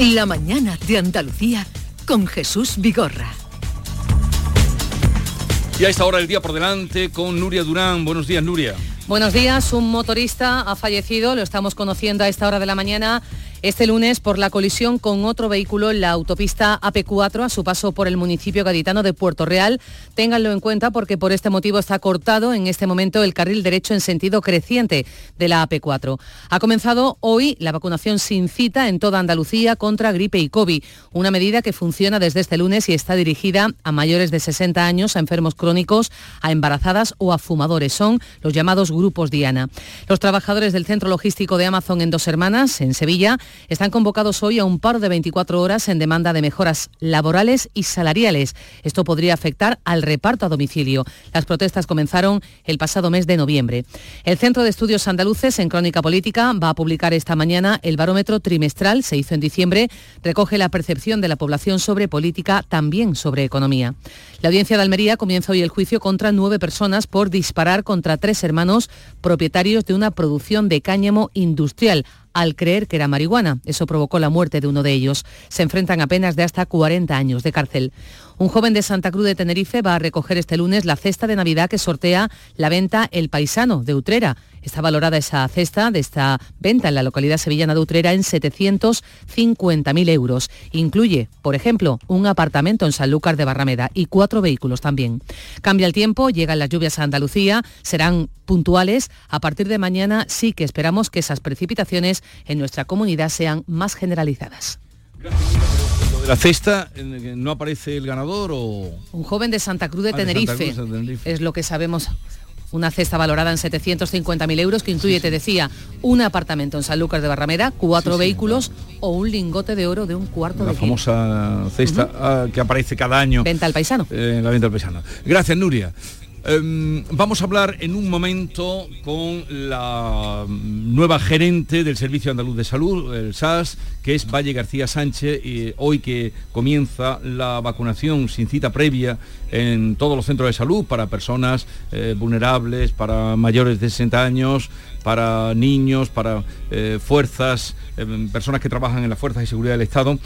La mañana de Andalucía con Jesús Vigorra. Y a esta hora del día por delante con Nuria Durán. Buenos días, Nuria. Buenos días, un motorista ha fallecido, lo estamos conociendo a esta hora de la mañana este lunes por la colisión con otro vehículo en la autopista AP4 a su paso por el municipio gaditano de Puerto Real. Ténganlo en cuenta porque por este motivo está cortado en este momento el carril derecho en sentido creciente de la AP4. Ha comenzado hoy la vacunación sin cita en toda Andalucía contra gripe y COVID, una medida que funciona desde este lunes y está dirigida a mayores de 60 años, a enfermos crónicos, a embarazadas o a fumadores. Son los llamados grupos Diana. Los trabajadores del centro logístico de Amazon en Dos Hermanas, en Sevilla, están convocados hoy a un paro de 24 horas en demanda de mejoras laborales y salariales. Esto podría afectar al reparto a domicilio. Las protestas comenzaron el pasado mes de noviembre. El Centro de Estudios Andaluces en Crónica Política va a publicar esta mañana el barómetro trimestral, se hizo en diciembre, recoge la percepción de la población sobre política, también sobre economía. La audiencia de Almería comienza hoy el juicio contra nueve personas por disparar contra tres hermanos propietarios de una producción de cáñamo industrial al creer que era marihuana. Eso provocó la muerte de uno de ellos. Se enfrentan a penas de hasta 40 años de cárcel. Un joven de Santa Cruz de Tenerife va a recoger este lunes la cesta de Navidad que sortea la venta El Paisano de Utrera. Está valorada esa cesta de esta venta en la localidad sevillana de Utrera en 750.000 euros. Incluye, por ejemplo, un apartamento en Sanlúcar de Barrameda y cuatro vehículos también. Cambia el tiempo, llegan las lluvias a Andalucía, serán puntuales. A partir de mañana sí que esperamos que esas precipitaciones en nuestra comunidad sean más generalizadas. la cesta no aparece el ganador o...? Un joven de Santa Cruz de, ah, Tenerife, es lo que sabemos una cesta valorada en 750.000 euros que incluye, te decía, un apartamento en San Lucas de Barrameda, cuatro vehículos o un lingote de oro de un cuarto la de La famosa cesta ah, que aparece cada año. Venta al paisano. Eh, la venta al paisano. Gracias, Nuria. Em, vamos a hablar en un momento con la nueva gerente del Servicio Andaluz de Salud, el SAS, que es Valle García Sánchez, y hoy que comienza la vacunación sin cita previa en todos los centros de salud para personas eh, vulnerables, para mayores de 60 años, para niños, para eh, fuerzas, em, personas que trabajan en las fuerzas de seguridad del Estado.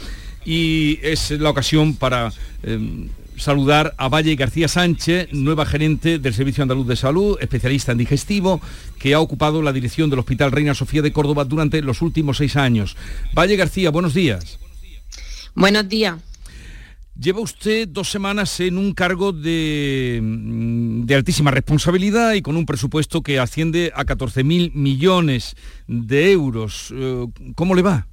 Y es la ocasión para em, saludar a Valle García Sánchez, nueva gerente del Servicio Andaluz de Salud, especialista en digestivo, que ha ocupado la dirección del Hospital Reina Sofía de Córdoba durante los últimos seis años. Valle García, buenos días. Buenos días. Lleva usted dos semanas en un cargo de, mm, de, altísima responsabilidad y con un presupuesto que asciende a 14.000 millones de euros. Eh, ¿Cómo le va?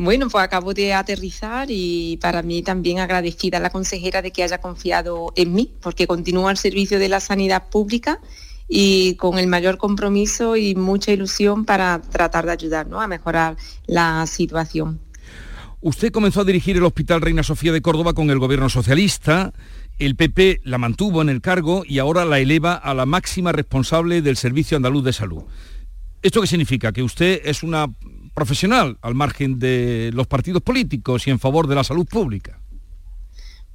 Bueno, pues acabo de aterrizar y para mí también agradecida a la consejera de que haya confiado en mí, porque continúo al servicio de la sanidad pública y con el mayor compromiso y mucha ilusión para tratar de ayudar a mejorar la situación. Usted comenzó a dirigir el Hospital Reina Sofía de Córdoba con el gobierno socialista. El PP la mantuvo en el cargo y ahora la eleva a la máxima responsable del Servicio Andaluz de Salud. ¿Esto qué significa? ¿Que usted es una profesional al margen de los partidos políticos y en favor de la salud pública?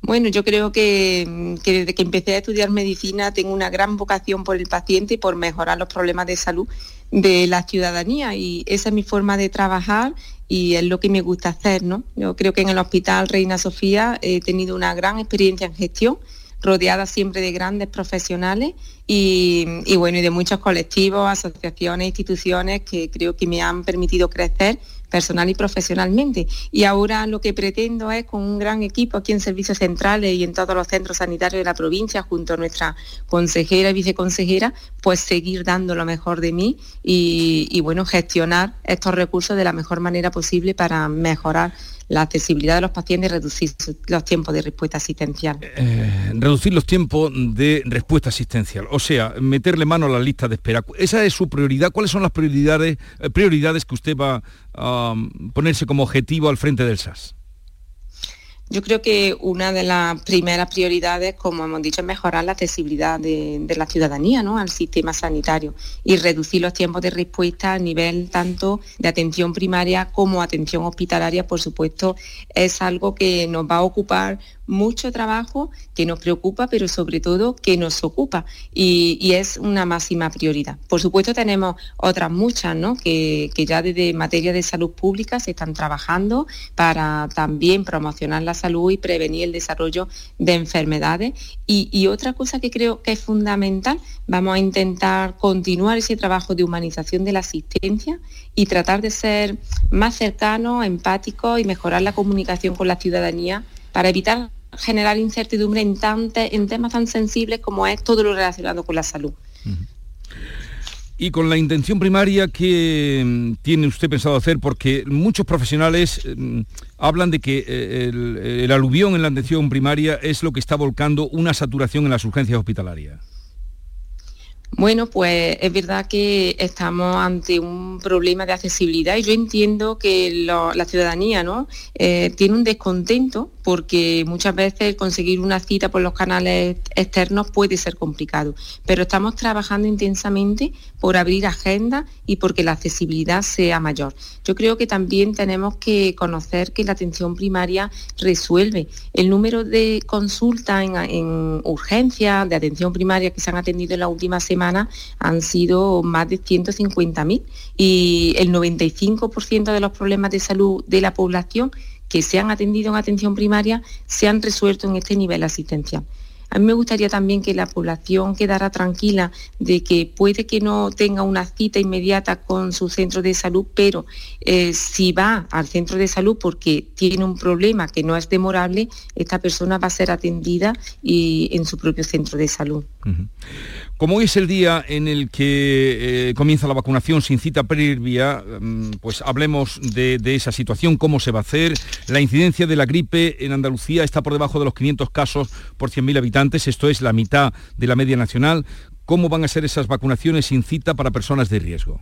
Bueno, yo creo que, desde que empecé a estudiar medicina tengo una gran vocación por el paciente y por mejorar los problemas de salud de la ciudadanía y esa es mi forma de trabajar y es lo que me gusta hacer, ¿no? Yo creo que en el Hospital Reina Sofía he tenido una gran experiencia en gestión rodeada siempre de grandes profesionales y, bueno, y de muchos colectivos, asociaciones, instituciones que creo que me han permitido crecer personal y profesionalmente. Y ahora lo que pretendo es, con un gran equipo aquí en servicios centrales y en todos los centros sanitarios de la provincia, junto a nuestra consejera y viceconsejera, pues seguir dando lo mejor de mí y, y bueno, gestionar estos recursos de la mejor manera posible para mejorar la accesibilidad de los pacientes y reducir los tiempos de respuesta asistencial. Eh, reducir los tiempos de respuesta asistencial, o sea, meterle mano a la lista de espera. Esa es su prioridad. ¿Cuáles son las prioridades, eh, prioridades que usted va a um, ponerse como objetivo al frente del SAS? Yo creo que una de las primeras prioridades, como hemos dicho, es mejorar la accesibilidad de, la ciudadanía al sistema sanitario y reducir los tiempos de respuesta a nivel tanto de atención primaria como atención hospitalaria, por supuesto, es algo que nos va a ocupar mucho trabajo que nos preocupa, pero sobre todo que nos ocupa y, es una máxima prioridad. Por supuesto tenemos otras muchas ¿no? que, ya desde materia de salud pública se están trabajando para también promocionar la salud y prevenir el desarrollo de enfermedades. y otra cosa que creo que es fundamental, vamos a intentar continuar ese trabajo de humanización de la asistencia y tratar de ser más cercanos, empáticos y mejorar la comunicación con la ciudadanía para evitar generar incertidumbre en, en temas tan sensibles como es todo lo relacionado con la salud. Y con la intención primaria que mm, tiene usted pensado hacer, porque muchos profesionales mm, hablan de que eh, el, el aluvión en la atención primaria es lo que está volcando una saturación en las urgencias hospitalarias. Bueno, pues es verdad que estamos ante un problema de accesibilidad y yo entiendo que la ciudadanía ¿no? Eh, tiene un descontento porque muchas veces conseguir una cita por los canales externos puede ser complicado, pero estamos trabajando intensamente por abrir agenda y porque la accesibilidad sea mayor. Yo creo que también tenemos que conocer que la atención primaria resuelve. El número de consultas en, en urgencias de atención primaria que se han atendido en la última semana han sido más de 150.000 y el 95% de los problemas de salud de la población que se han atendido en atención primaria se han resuelto en este nivel asistencial. A mí me gustaría también que la población quedara tranquila de que puede que no tenga una cita inmediata con su centro de salud, pero eh, si va al centro de salud porque tiene un problema que no es demorable, esta persona va a ser atendida y, en su propio centro de salud. Como hoy es el día en el que eh, comienza la vacunación sin cita previa, mm, pues hablemos de, esa situación, cómo se va a hacer. La incidencia de la gripe en Andalucía está por debajo de los 500 casos por 100.000 habitantes, esto es la mitad de la media nacional. ¿Cómo van a ser esas vacunaciones sin cita para personas de riesgo?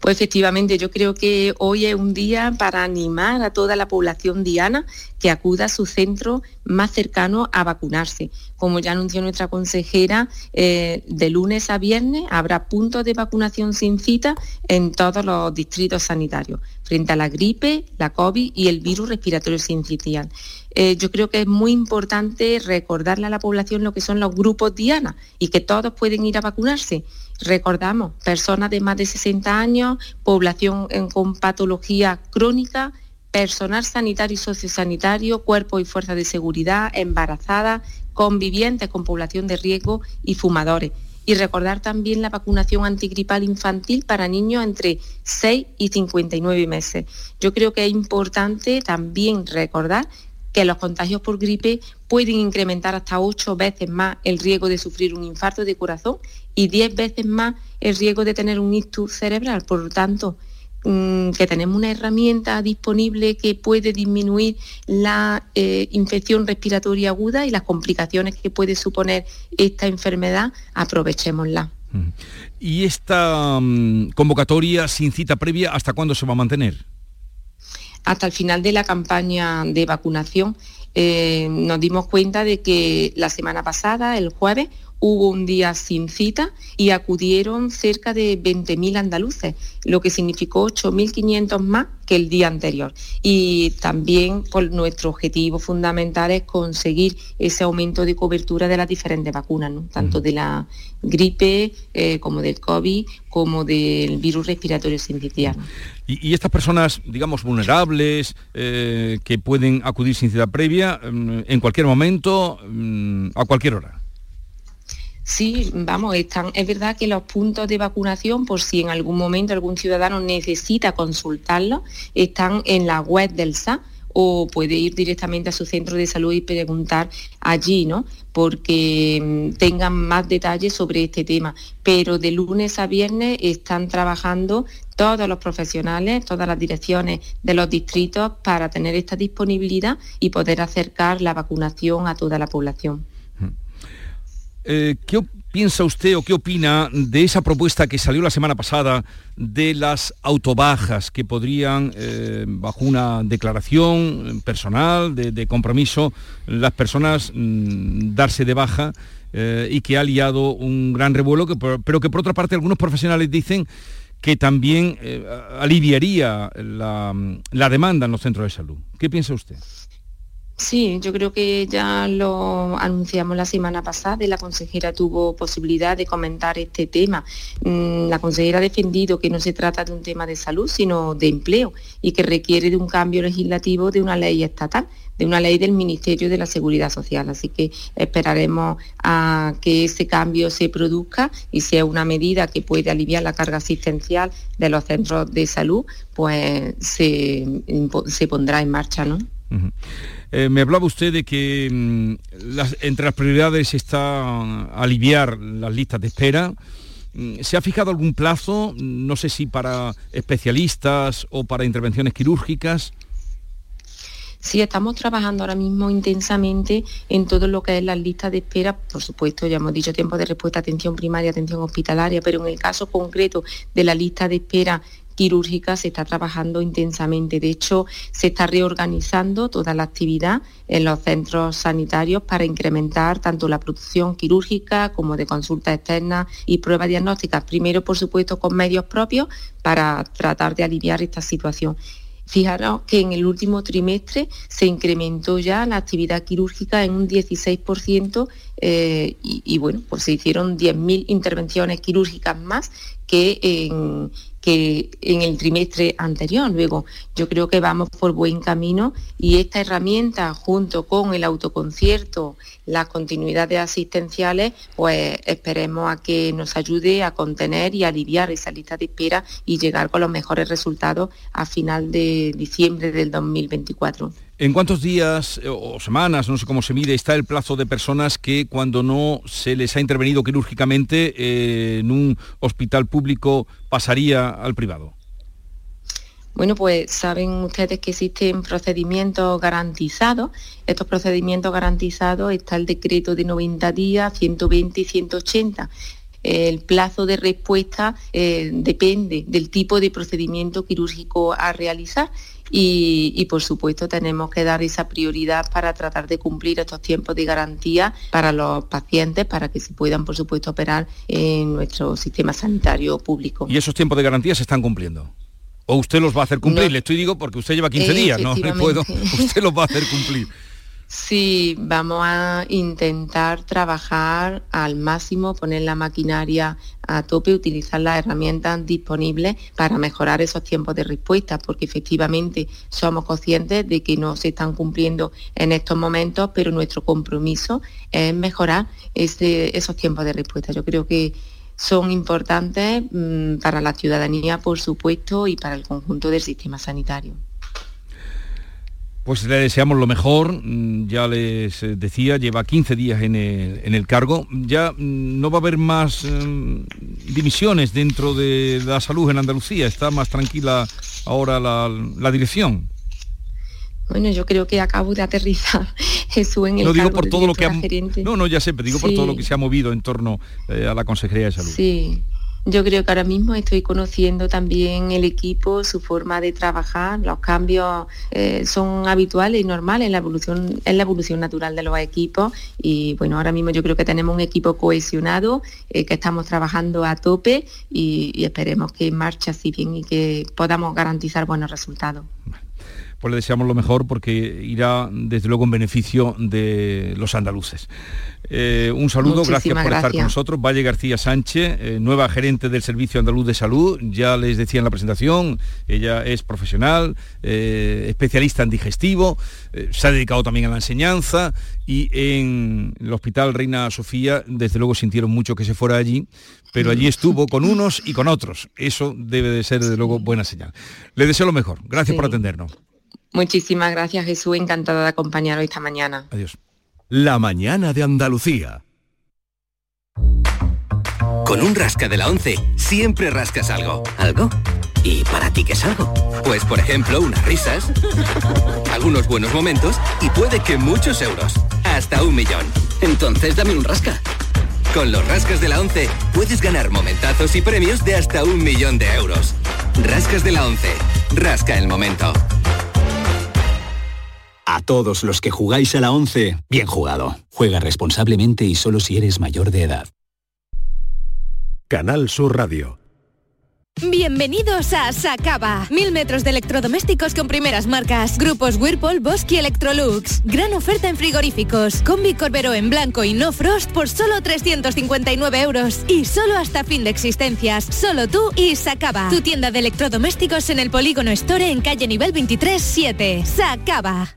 Pues efectivamente, yo creo que hoy es un día para animar a toda la población diana que acuda a su centro más cercano a vacunarse. Como ya anunció nuestra consejera, eh, de lunes a viernes habrá puntos de vacunación sin cita en todos los distritos sanitarios, frente a la gripe, la COVID y el virus respiratorio sincitial. Eh, yo creo que es muy importante recordarle a la población lo que son los grupos diana y que todos pueden ir a vacunarse Recordamos, personas de más de 60 años, población con patología crónica, personal sanitario y sociosanitario, cuerpo y fuerza de seguridad, embarazadas, convivientes con población de riesgo y fumadores. Y recordar también la vacunación antigripal infantil para niños entre 6 y 59 meses. Yo creo que es importante también recordar que los contagios por gripe pueden incrementar hasta ocho veces más el riesgo de sufrir un infarto de corazón y diez veces más el riesgo de tener un ictus cerebral. Por lo tanto, mm, que tenemos una herramienta disponible que puede disminuir la eh, infección respiratoria aguda y las complicaciones que puede suponer esta enfermedad, aprovechémosla. ¿Y esta mm, convocatoria sin cita previa, hasta cuándo se va a mantener? Hasta el final de la campaña de vacunación. Eh, nos dimos cuenta de que la semana pasada, el jueves, hubo un día sin cita y acudieron cerca de 20.000 andaluces, lo que significó 8.500 más que el día anterior. Y también por nuestro objetivo fundamental es conseguir ese aumento de cobertura de las diferentes vacunas, tanto de la gripe eh, como del COVID, como del virus respiratorio sincitial. Y, estas personas, digamos, vulnerables, eh, que pueden acudir sin cita previa, mm, en cualquier momento, mm, a cualquier hora. Sí, vamos, están, es verdad que los puntos de vacunación, por si en algún momento algún ciudadano necesita consultarlo, están en la web del SA o puede ir directamente a su centro de salud y preguntar allí, ¿no? Porque mm, tengan más detalles sobre este tema. Pero de lunes a viernes están trabajando todos los profesionales, todas las direcciones de los distritos para tener esta disponibilidad y poder acercar la vacunación a toda la población. Eh, ¿Qué piensa usted o qué opina de esa propuesta que salió la semana pasada de las autobajas que podrían, eh, bajo una declaración personal de, compromiso, las personas mm, darse de baja eh, y que ha liado un gran revuelo, pero que por otra parte algunos profesionales dicen que también aliviaría la demanda en los centros de salud. ¿Qué piensa usted? Sí, yo creo que ya lo anunciamos la semana pasada y la consejera tuvo posibilidad de comentar este tema. Mm, la consejera ha defendido que no se trata de un tema de salud, sino de empleo y que requiere de un cambio legislativo de una ley estatal de una ley del Ministerio de la Seguridad Social. Así que esperaremos a que ese cambio se produzca y sea una medida que puede aliviar la carga asistencial de los centros de salud, pues se, pondrá en marcha. ¿no? Eh, me hablaba usted de que mm, entre las prioridades está aliviar las listas de espera. Mm, ¿Se ha fijado algún plazo? No sé si para especialistas o para intervenciones quirúrgicas. Sí, estamos trabajando ahora mismo intensamente en todo lo que es las listas de espera. Por supuesto, ya hemos dicho tiempo de respuesta, atención primaria, atención hospitalaria, pero en el caso concreto de la lista de espera quirúrgica se está trabajando intensamente. De hecho, se está reorganizando toda la actividad en los centros sanitarios para incrementar tanto la producción quirúrgica como de consultas externas y pruebas diagnósticas. Primero, por supuesto, con medios propios para tratar de aliviar esta situación. Fijaros que en el último trimestre se incrementó ya la actividad quirúrgica en un 16% eh, y, bueno, pues se hicieron 10.000 intervenciones quirúrgicas más que en, que en el trimestre anterior. Luego, yo creo que vamos por buen camino y esta herramienta, junto con el autoconcierto, las continuidades asistenciales, pues esperemos a que nos ayude a contener y aliviar esa lista de espera y llegar con los mejores resultados a final de diciembre del 2024. ¿En cuántos días eh, o semanas, no sé cómo se mide, está el plazo de personas que cuando no se les ha intervenido quirúrgicamente eh, en un hospital público pasaría al privado? Bueno, pues saben ustedes que existen procedimientos garantizados. Estos procedimientos garantizados está el decreto de 90 días, 120 y 180 el plazo de respuesta eh, depende del tipo de procedimiento quirúrgico a realizar y, por supuesto tenemos que dar esa prioridad para tratar de cumplir estos tiempos de garantía para los pacientes, para que se puedan, por supuesto, operar en nuestro sistema sanitario público. ¿Y esos tiempos de garantía se están cumpliendo? ¿O usted los va a hacer cumplir? Le estoy digo porque usted lleva 15 días, ¿no? puedo, usted los va a hacer cumplir. Sí, vamos a intentar trabajar al máximo, poner la maquinaria a tope, utilizar las herramientas disponibles para mejorar esos tiempos de respuesta, porque efectivamente somos conscientes de que no se están cumpliendo en estos momentos, pero nuestro compromiso es mejorar esos tiempos de respuesta. Yo creo que son importantes mm, para la ciudadanía, por supuesto, y para el conjunto del sistema sanitario. Pues le deseamos lo mejor, mm, ya les eh, decía, lleva 15 días en el, cargo, ya mm, no va a haber más mm, divisiones dentro de la salud en Andalucía, está más tranquila ahora la, dirección. Bueno, yo creo que acabo de aterrizar Jesús en el No digo por todo lo que ha... No, no, ya sé, pero digo por todo lo que se ha movido en torno eh, a la Consejería de Salud. Sí, yo creo que ahora mismo estoy conociendo también el equipo, su forma de trabajar, los cambios eh, son habituales y normales en la evolución, en la evolución natural de los equipos. Y bueno, ahora mismo yo creo que tenemos un equipo cohesionado, eh, que estamos trabajando a tope y, y esperemos que marche así bien y que podamos garantizar buenos resultados pues le deseamos lo mejor porque irá desde luego en beneficio de los andaluces. Eh, un saludo, gracias por estar con nosotros. Valle García Sánchez, eh, nueva gerente del Servicio Andaluz de Salud. Ya les decía en la presentación, ella es profesional, eh, especialista en digestivo, se ha dedicado también a la enseñanza y en el Hospital Reina Sofía, desde luego sintieron mucho que se fuera allí, pero allí estuvo con unos y con otros. Eso debe de ser desde luego buena señal. Le deseo lo mejor. Gracias por atendernos. Muchísimas gracias Jesús, encantada de acompañaros esta mañana. Adiós. La mañana de Andalucía. Con un rasca de la 11 siempre rascas algo. ¿Algo? ¿Y para ti qué es algo? Pues por ejemplo unas risas, algunos buenos momentos y puede que muchos euros. Hasta un millón. Entonces dame un rasca. Con los rascas de la 11 puedes ganar momentazos y premios de hasta un millón de euros. Rascas de la 11. Rasca el momento. A todos los que jugáis a la 11, bien jugado. Juega responsablemente y solo si eres mayor de edad. Canal Sur Radio. Bienvenidos a Sacaba. Mil metros de electrodomésticos con primeras marcas. Grupos Whirlpool, Bosque y Electrolux. Gran oferta en frigoríficos. Combi Corbero en blanco y no frost por solo 359 euros. Y solo hasta fin de existencias. Solo tú y Sacaba. Tu tienda de electrodomésticos en el Polígono Store en calle nivel 23 7. Sacaba.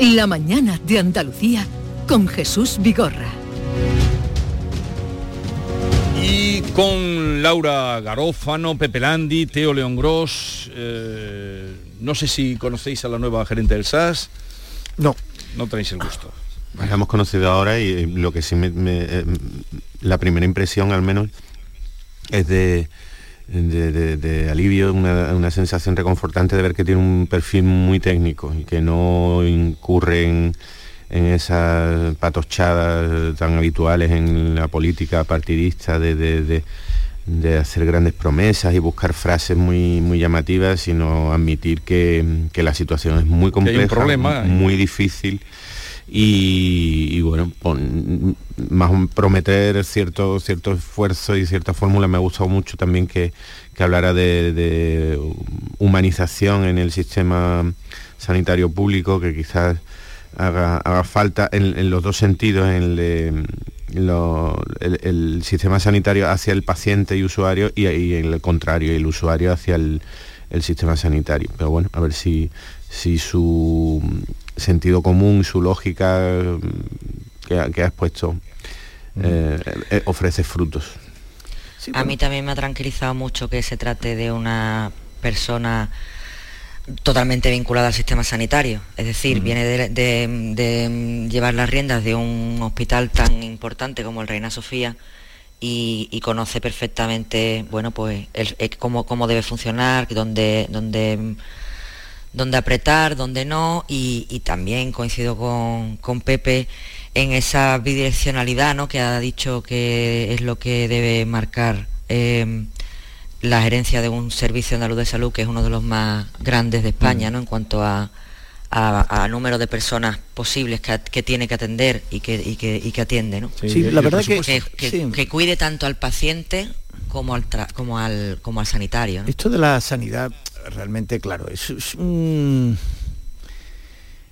La mañana de Andalucía con Jesús Vigorra. Y con Laura Garófano, Pepe Landi, Teo León Gross. eh, no sé si conocéis a la nueva gerente del SAS. No. No tenéis el gusto. La hemos conocido ahora y eh, lo que sí me, me- eh, la primera impresión al menos es de, de, de- de alivio, una, una sensación reconfortante de ver que tiene un perfil muy técnico y que no incurre en, en esas patochadas tan habituales en la política partidista de, de- hacer grandes promesas y buscar frases muy, muy llamativas, sino admitir que, que la situación es muy compleja, problema. muy difícil y, y, bueno, más prometer cierto, cierto esfuerzo y cierta fórmula. Me ha gustado mucho también que, que hablara de, humanización en el sistema sanitario público, que quizás haga, haga falta en, los dos sentidos, en el, el, sistema sanitario hacia el paciente y usuario y, y el contrario, el usuario hacia el, el sistema sanitario. Pero bueno, a ver si, si su sentido común, su lógica mm, que, ha- que ha expuesto eh, eh, ofrece frutos. A mí también me ha tranquilizado mucho que se trate de una persona totalmente vinculada al sistema sanitario. Es decir, viene de, de- de llevar las riendas de un hospital tan importante como el Reina Sofía y, y conoce perfectamente, bueno, pues el- eh, cómo, cómo debe funcionar, dónde, dónde, dónde apretar, dónde no, y, y también coincido con, con Pepe en esa bidireccionalidad ¿no? que ha dicho que es lo que debe marcar eh, la gerencia de un servicio andaluz de salud que es uno de los más grandes de España ¿no? en cuanto a, a- a número de personas posibles que, que tiene que atender y que, y que, y que atiende. ¿no? Sí, la verdad que- que, que- sí. que cuide tanto al paciente como al, tra- como al, como al sanitario. ¿no? Esto de la sanidad, realmente, claro, es, es un-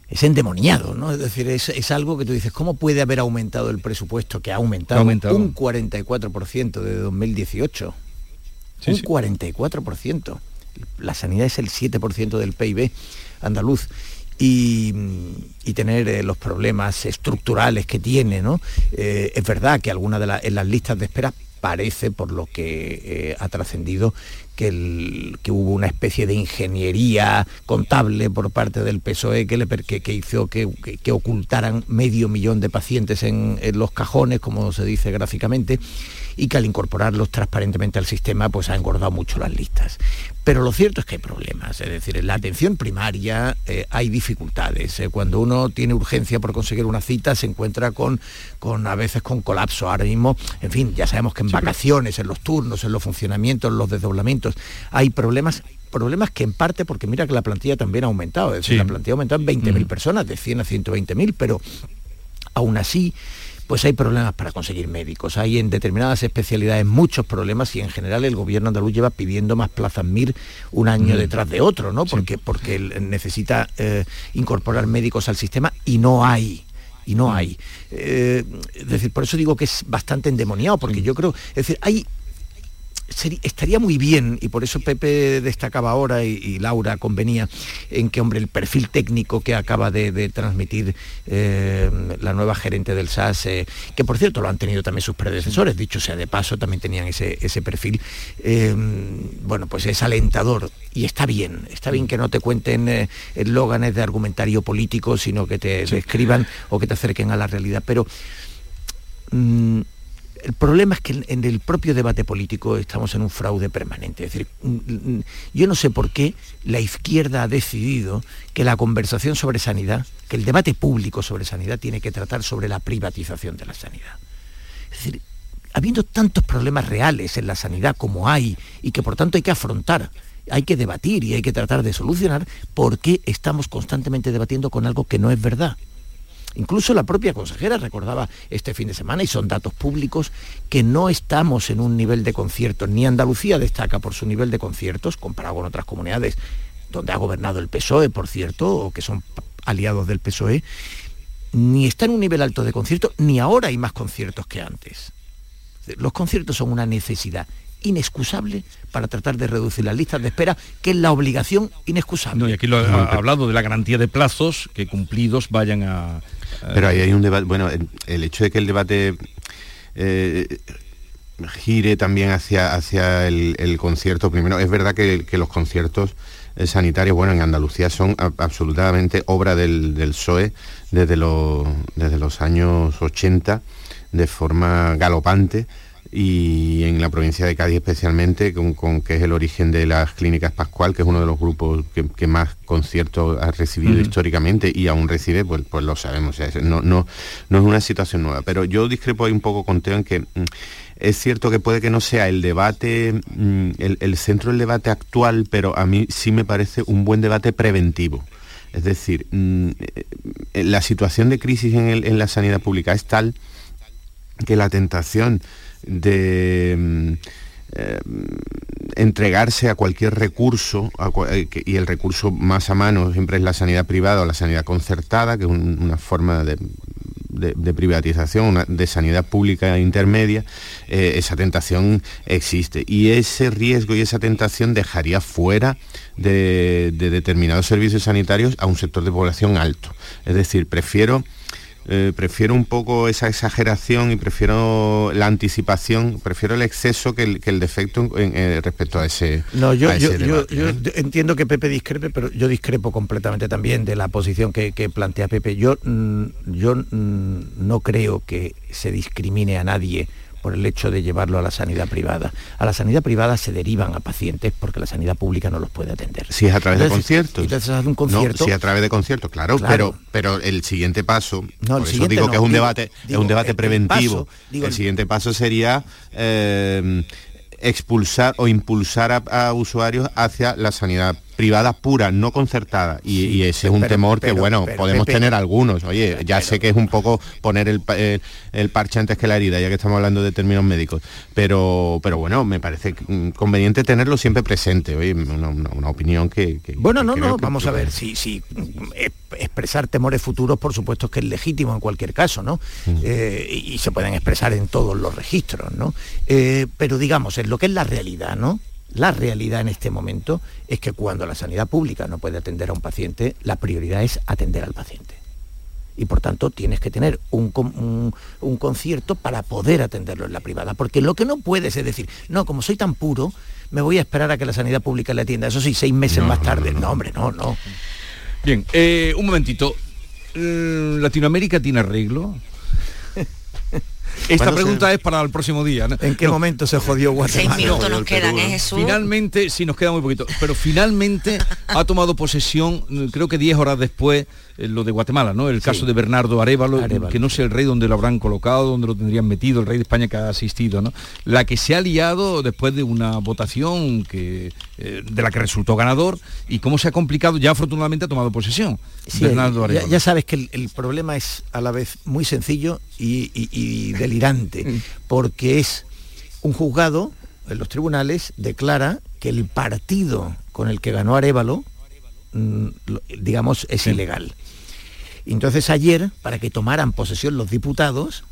es endemoniado, ¿no? Es decir, es, es algo que tú dices, ¿cómo puede haber aumentado el presupuesto? Que ha aumentado, Ha aumentado. un 44% de 2018. Sí, un sí. 44%. La sanidad es el 7% del PIB andaluz. Y, y tener eh, los problemas estructurales que tiene, ¿no? Eh, es verdad que algunas de las en las listas de espera parece, por lo que eh, ha trascendido, que, que hubo una especie de ingeniería contable por parte del PSOE que, le, que, hizo que, que- ocultaran medio millón de pacientes en, en los cajones, como se dice gráficamente, y que al incorporarlos transparentemente al sistema pues ha engordado mucho las listas. Pero lo cierto es que hay problemas, es decir, en la atención primaria eh, hay dificultades. eh, cuando uno tiene urgencia por conseguir una cita se encuentra con, con a veces con colapso. Ahora mismo, en fin, ya sabemos que en vacaciones, en los turnos, en los funcionamientos, en los desdoblamientos, hay problemas problemas que en parte, porque mira que la plantilla también ha aumentado, es decir, Sí. la plantilla ha aumentado en 20.000 personas, de 100 a 120.000, pero aún así pues hay problemas para conseguir médicos. Hay en determinadas especialidades muchos problemas y en general el gobierno andaluz lleva pidiendo más plazas MIR un año detrás de otro, ¿no? Porque, porque necesita eh, incorporar médicos al sistema y no hay y no hay. Eh, es decir, por eso digo que es bastante endemoniado, porque yo creo, es decir, hay estaría muy bien, y por eso Pepe destacaba ahora y, Laura convenía en que, hombre, el perfil técnico que acaba de, transmitir eh, la nueva gerente del SAS, eh, que por cierto lo han tenido también sus predecesores, dicho sea de paso, también tenían ese, perfil, eh, bueno, pues es alentador y está bien, está bien que no te cuenten eslóganes de argumentario político, sino que te escriban o que te acerquen a la realidad, pero... Mm, el problema es que en el propio debate político estamos en un fraude permanente. Es decir, mm, mm, yo no sé por qué la izquierda ha decidido que la conversación sobre sanidad, que el debate público sobre sanidad tiene que tratar sobre la privatización de la sanidad. Es decir, habiendo tantos problemas reales en la sanidad como hay y que por tanto hay que afrontar, hay que debatir y hay que tratar de solucionar, ¿por qué estamos constantemente debatiendo con algo que no es verdad? Incluso la propia consejera recordaba este fin de semana, y son datos públicos, que no estamos en un nivel de conciertos, ni Andalucía destaca por su nivel de conciertos, comparado con otras comunidades donde ha gobernado el PSOE, por cierto, o que son aliados del PSOE, ni está en un nivel alto de conciertos, ni ahora hay más conciertos que antes. Los conciertos son una necesidad inexcusable para tratar de reducir las listas de espera, que es la obligación inexcusable. No, y aquí lo ha hablado de la garantía de plazos que cumplidos vayan a, pero ahí hay un debate, bueno, el hecho de que el debate eh, gire también hacia, hacia el, concierto, primero, es verdad que, los conciertos eh, sanitarios, bueno, en Andalucía son absolutamente obra del, del PSOE desde, desde los años 80 de forma galopante y en la provincia de Cádiz especialmente, con, que es el origen de las clínicas Pascual, que es uno de los grupos que, más conciertos ha recibido históricamente y aún recibe, pues, pues lo sabemos, no, no, no es una situación nueva. Pero yo discrepo ahí un poco con Teo en que mm, es cierto que puede que no sea el debate, mm, el, centro del debate actual, pero a mí sí me parece un buen debate preventivo. Es decir, mm, eh, la situación de crisis en, en la sanidad pública es tal que la tentación de mm, eh, entregarse a cualquier recurso, eh, y el recurso más a mano siempre es la sanidad privada o la sanidad concertada, que es una forma de, privatización, de sanidad pública intermedia, eh, esa tentación existe. Y ese riesgo y esa tentación dejaría fuera de determinados servicios sanitarios a un sector de población alto. Es decir, prefiero eh, prefiero un poco esa exageración y prefiero la anticipación, prefiero el exceso que el, defecto eh, respecto a ese. No, yo, yo, ¿eh? entiendo que Pepe discrepe, pero yo discrepo completamente también de la posición que, plantea Pepe. Yo, mm, yo mm, no creo que se discrimine a nadie por el hecho de llevarlo a la sanidad privada. A la sanidad privada se derivan a pacientes porque la sanidad pública no los puede atender. Si es a través de conciertos. Entonces un concierto. si a través de conciertos, claro, Pero, pero el siguiente paso, no, por eso digo que es un debate, es un debate preventivo. el, siguiente paso sería eh, expulsar o impulsar a, usuarios hacia la sanidad privada pura, no concertada. Y, ese es un temor que, bueno, podemos tener algunos. Oye, ya sé que es un poco poner el, el, parche antes que la herida, ya que estamos hablando de términos médicos. Pero, pero bueno, me parece conveniente tenerlo siempre presente. Oye, una, opinión que, Bueno, no, no, vamos a ver, si, si eh, expresar temores futuros, por supuesto que es legítimo en cualquier caso, ¿no? Mm. Eh, y, se pueden expresar en todos los registros, ¿no? Eh, pero digamos, en lo que es la realidad, ¿no? La realidad en este momento es que cuando la sanidad pública no puede atender a un paciente, la prioridad es atender al paciente. Y por tanto tienes que tener un, concierto para poder atenderlo en la privada. Porque lo que no puedes es decir, no, como soy tan puro, me voy a esperar a que la sanidad pública le atienda. Eso sí, seis meses más tarde. No, hombre, no, no. Bien, eh, un momentito. Mm, ¿Latinoamérica tiene arreglo? Esta pregunta es para el próximo día. ¿En qué momento se jodió Guatemala? Seis minutos nos quedan, ¿eh, Jesús? Finalmente, sí, nos queda muy poquito, pero finalmente ha tomado posesión, creo que 10 horas después, eh, lo de Guatemala, ¿no? El caso de Bernardo Arevalo, que no sé el rey donde lo habrán colocado, donde lo tendrían metido, el rey de España que ha asistido, ¿no? La que se ha liado después de una votación que, eh, de la que resultó ganador y cómo se ha complicado, ya afortunadamente ha tomado posesión. Bernardo ya, ya, sabes que el, problema es a la vez muy sencillo y, y- y delirante, porque es un juzgado en los tribunales declara que el partido con el que ganó Arevalo, mm, digamos, es ilegal. Entonces ayer, para que tomaran posesión los diputados,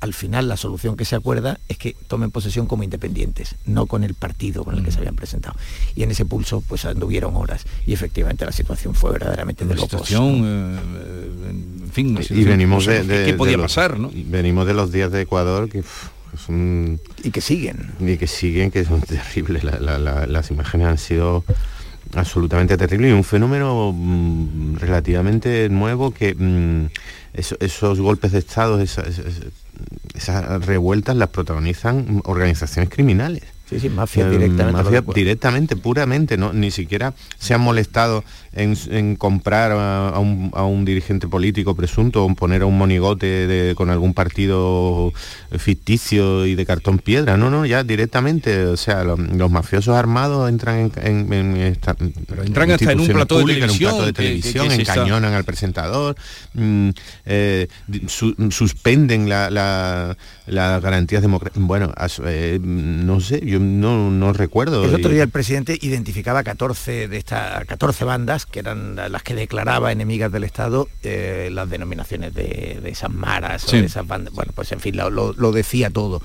al final la solución que se acuerda es que tomen posesión como independientes, no con el partido con el que se habían presentado. Y en ese pulso pues anduvieron horas y efectivamente la situación fue verdaderamente de locos. situación, eh, eh, en fin, y situación, venimos de, de- ¿Qué de podía los- pasar, no? y venimos de los días de Ecuador que son y que siguen y que siguen que son terribles La- la- la- las imágenes han sido absolutamente terribles y un fenómeno mm, relativamente nuevo que mm, eso- esos golpes de estado esa- esa- esas revueltas las protagonizan organizaciones criminales Sí, sí, mafia directamente. mafia lo de- directamente, puramente, ¿no? Ni siquiera se han molestado en, en comprar a, a un, a un dirigente político presunto o en poner a un monigote de- con algún partido ficticio y de cartón piedra. No, no, ya directamente. O sea, lo- los mafiosos armados entran en, en- en esta- entran hasta en un instituciones plató de públicas, en un televisión, que- que- que encañonan al presentador, mm, eh, su- suspenden la, la- las garantías democráticas. Bueno, as- eh, no sé, yo no, no recuerdo. El otro Y- día el presidente identificaba 14 de estas 14 bandas que eran las que declaraba enemigas del Estado eh, las denominaciones de, de esas maras Sí. o de esas bandas. Bueno, pues en fin, lo, lo- decía todo.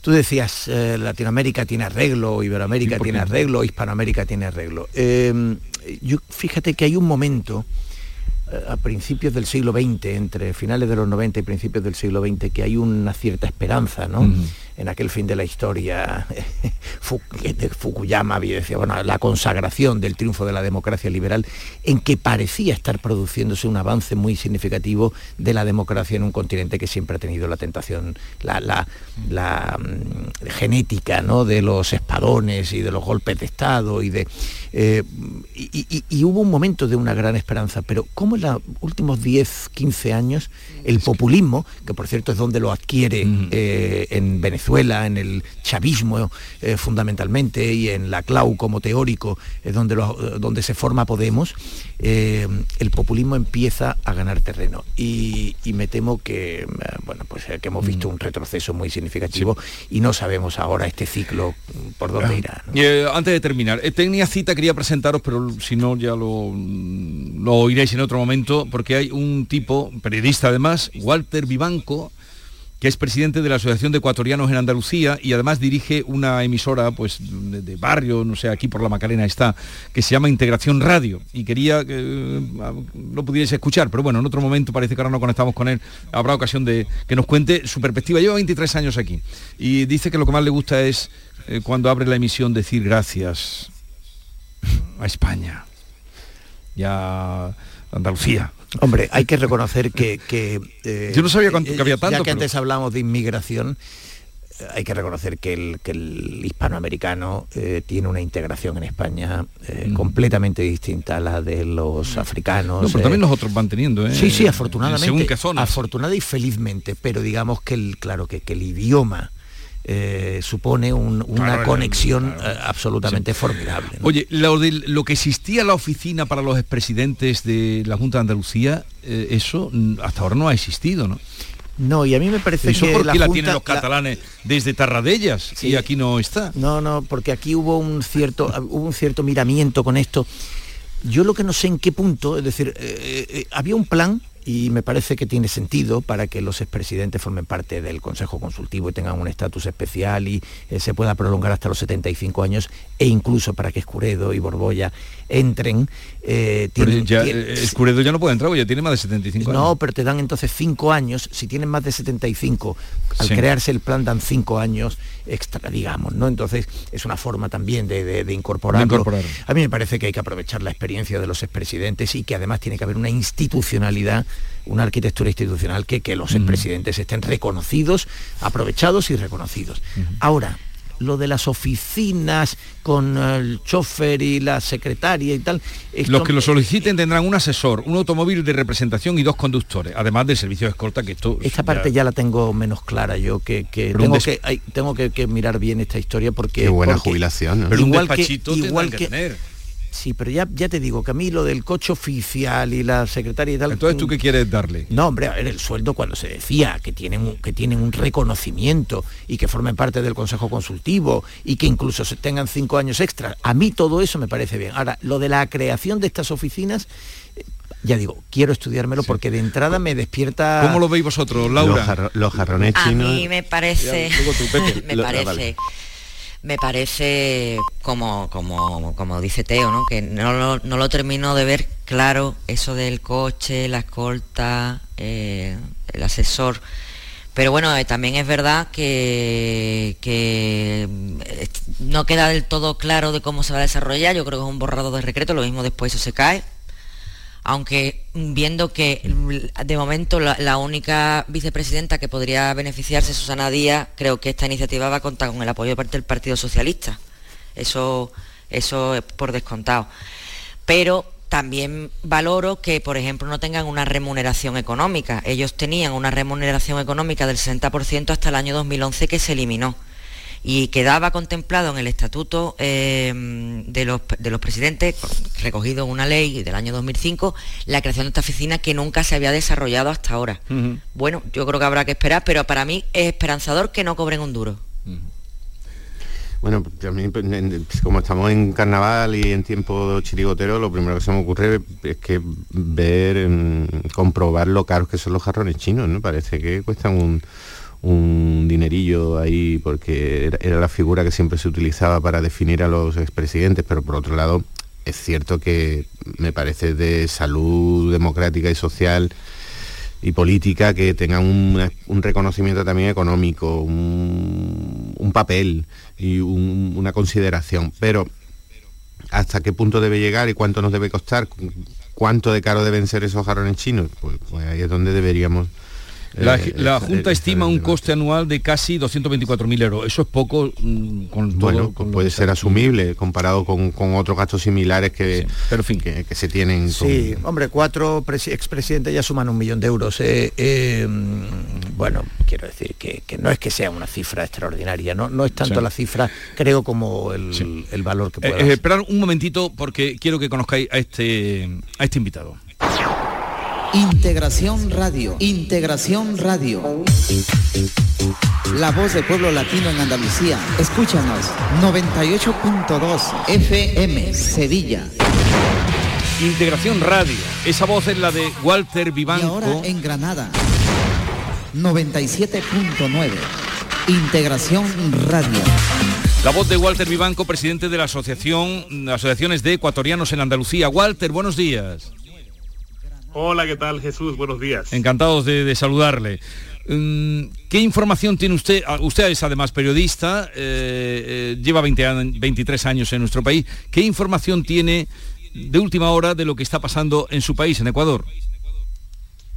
Tú decías, eh, Latinoamérica tiene arreglo, Iberoamérica Sí, ¿por tiene arreglo, Hispanoamérica tiene arreglo. Eh, yo fíjate que hay un momento eh, a principios del siglo XX, entre finales de los 90 y principios del siglo XX, que hay una cierta esperanza, ¿no? En aquel fin de la historia, de Fukuyama decía, bueno, la consagración del triunfo de la democracia liberal, en que parecía estar produciéndose un avance muy significativo de la democracia en un continente que siempre ha tenido la tentación, la, la- la, mm, genética, ¿no? De los espadones y de los golpes de Estado y de eh, y, y- y hubo un momento de una gran esperanza, pero ¿cómo en los últimos 10, 15 años el populismo, que por cierto es donde lo adquiere eh, en Venezuela, en el chavismo eh, fundamentalmente y en la CLAU como teórico, es donde, lo- eh, donde se forma Podemos, eh, el populismo empieza a ganar terreno. Y, y me temo que, eh, bueno, pues, eh, que hemos visto un retroceso muy significativo y no sabemos ahora este ciclo mm, por dónde irá. ¿no? Y, eh, antes de terminar, eh, tenía cita, quería presentaros, pero si no ya lo, lo oiréis en otro momento, porque hay un tipo, periodista además, Walter Vivanco, que es presidente de la Asociación de Ecuatorianos en Andalucía y además dirige una emisora pues de, barrio, no sé, aquí por la Macarena está, que se llama Integración Radio. Y quería que eh, lo pudiese escuchar, pero bueno, en otro momento parece que ahora no conectamos con él. Habrá ocasión de que nos cuente su perspectiva. Lleva 23 años aquí y dice que lo que más le gusta es eh, cuando abre la emisión decir gracias a España y a Andalucía. Hombre, hay que reconocer que... que, eh, Yo no sabía cuánto- que había Ya tanto, que pero- antes hablamos de inmigración, eh, hay que reconocer que el, que el hispanoamericano eh, tiene una integración en España eh, completamente distinta a la de los africanos. Mm. No, pero eh, también los otros van teniendo, ¿eh? Sí, sí, afortunadamente. Según qué zonas. Afortunada y felizmente, pero digamos que el, claro, que, que el idioma eh, supone un- una Claro, conexión eh, absolutamente formidable. ¿no? Oye, lo, de, lo que existía la oficina para los expresidentes de la Junta de Andalucía, eh, eso mm, hasta ahora no ha existido, ¿no? No, y a mí me parece ¿Eso que por qué la, Junta- tienen los la- catalanes desde Tarradellas y aquí no está? No, no, porque aquí hubo un cierto, hubo un cierto miramiento con esto. Yo lo que no sé en qué punto, es decir, eh, eh, había un plan y me parece que tiene sentido para que los expresidentes formen parte del Consejo Consultivo y tengan un estatus especial y eh, se pueda prolongar hasta los 75 años e incluso para que Escuredo y Borbolla entren. eh, tienen- ya, eh, Escuredo ya no puede entrar, ya tiene más de 75 años. no, pero te dan entonces cinco años, si tienen más de 75, al Sí. crearse el plan dan cinco años extra, digamos, ¿no? Entonces es una forma también de, de- de incorporarlo. De incorporarlo. A mí me parece que hay que aprovechar la experiencia de los expresidentes y que además tiene que haber una institucionalidad, una arquitectura institucional que, que los expresidentes estén reconocidos, aprovechados y reconocidos. Ahora, lo de las oficinas con el chofer y la secretaria y tal. esto- Los que lo soliciten tendrán un asesor, un automóvil de representación y dos conductores, además del servicio de escolta que esto... Esta parte ya la tengo menos clara yo, que, que un tengo, des- que, hay- tengo que, que mirar bien esta historia porque... Qué buena porque jubilación, ¿no? Pero un igual que, despachito igual que que tener. Sí, pero ya, ya te digo que a mí lo del coche oficial y la secretaria y tal... Entonces, ¿tú qué quieres darle? No, hombre, a ver, el sueldo cuando se decía que tienen, un- que tienen un reconocimiento y que formen parte del Consejo Consultivo y que incluso se tengan cinco años extra, a mí todo eso me parece bien. Ahora, lo de la creación de estas oficinas, eh, ya digo, quiero estudiármelo porque de entrada me despierta... ¿Cómo lo veis vosotros, Los, Laura? jarro- los jarrones A chinos... mí me parece, Ya, luego tú, me Lo- ah, parece, vale. Me parece como, como, como dice Teo, ¿no? Que no lo, no lo termino de ver claro eso del coche, la escolta, eh, el asesor. Pero bueno, eh, también es verdad que, que eh, no queda del todo claro de cómo se va a desarrollar. Yo creo que es un borrado de decreto, lo mismo después eso se cae aunque viendo que de momento la, única vicepresidenta que podría beneficiarse Susana Díaz, creo que esta iniciativa va a contar con el apoyo de parte del Partido Socialista. Eso, eso es por descontado. Pero también valoro que, por ejemplo, no tengan una remuneración económica. Ellos tenían una remuneración económica del 60% hasta el año 2011 que se eliminó y quedaba contemplado en el estatuto eh, de, los, de los presidentes, recogido en una ley del año 2005, la creación de esta oficina que nunca se había desarrollado hasta ahora. Bueno, yo creo que habrá que esperar, pero para mí es esperanzador que no cobren un duro. Bueno, mí, pues, como estamos en carnaval y en tiempo chirigotero, lo primero que se me ocurre es que ver, comprobar lo caros que son los jarrones chinos, ¿no? Parece que cuestan un, un dinerillo ahí porque era, la figura que siempre se utilizaba para definir a los expresidentes, pero por otro lado es cierto que me parece de salud democrática y social y política que tengan un, un reconocimiento también económico, un, un papel y un- una consideración. Pero hasta qué punto debe llegar y cuánto nos debe costar, cuánto de caro deben ser esos jarrones chinos, pues, pues ahí es donde deberíamos... La, eh, la Junta eh, estima un coste anual de casi 224.000 euros. Eso es poco mm, con todo. Bueno, con puede ser está- asumible comparado con, con otros gastos similares que, que, que se tienen. con- Sí, hombre, cuatro presi- expresidentes ya suman un millón de euros. eh, eh, mm, bueno, quiero decir que, que no es que sea una cifra extraordinaria, no, no es tanto Sí. la cifra, creo, como el, el valor que Eh, pueda eh, esperad un momentito porque quiero que conozcáis a este, a este invitado. Integración Radio. Integración Radio. La voz del pueblo latino en Andalucía. Escúchanos. 98.2 FM Sevilla. Integración Radio. Esa voz es la de Walter Y Vivanco. ahora en Granada. 97.9. Integración Radio. La voz de Walter Vivanco, presidente de la Asociación Asociaciones de Ecuatorianos en Andalucía. Walter, buenos días. Hola, ¿qué tal Jesús? Buenos días. Encantados de, de saludarle. Mm, ¿Qué información tiene usted? Ah, Usted es además periodista, eh, eh, lleva 20 an- 23 años en nuestro país. ¿Qué información tiene de última hora de lo que está pasando en su país, en Ecuador?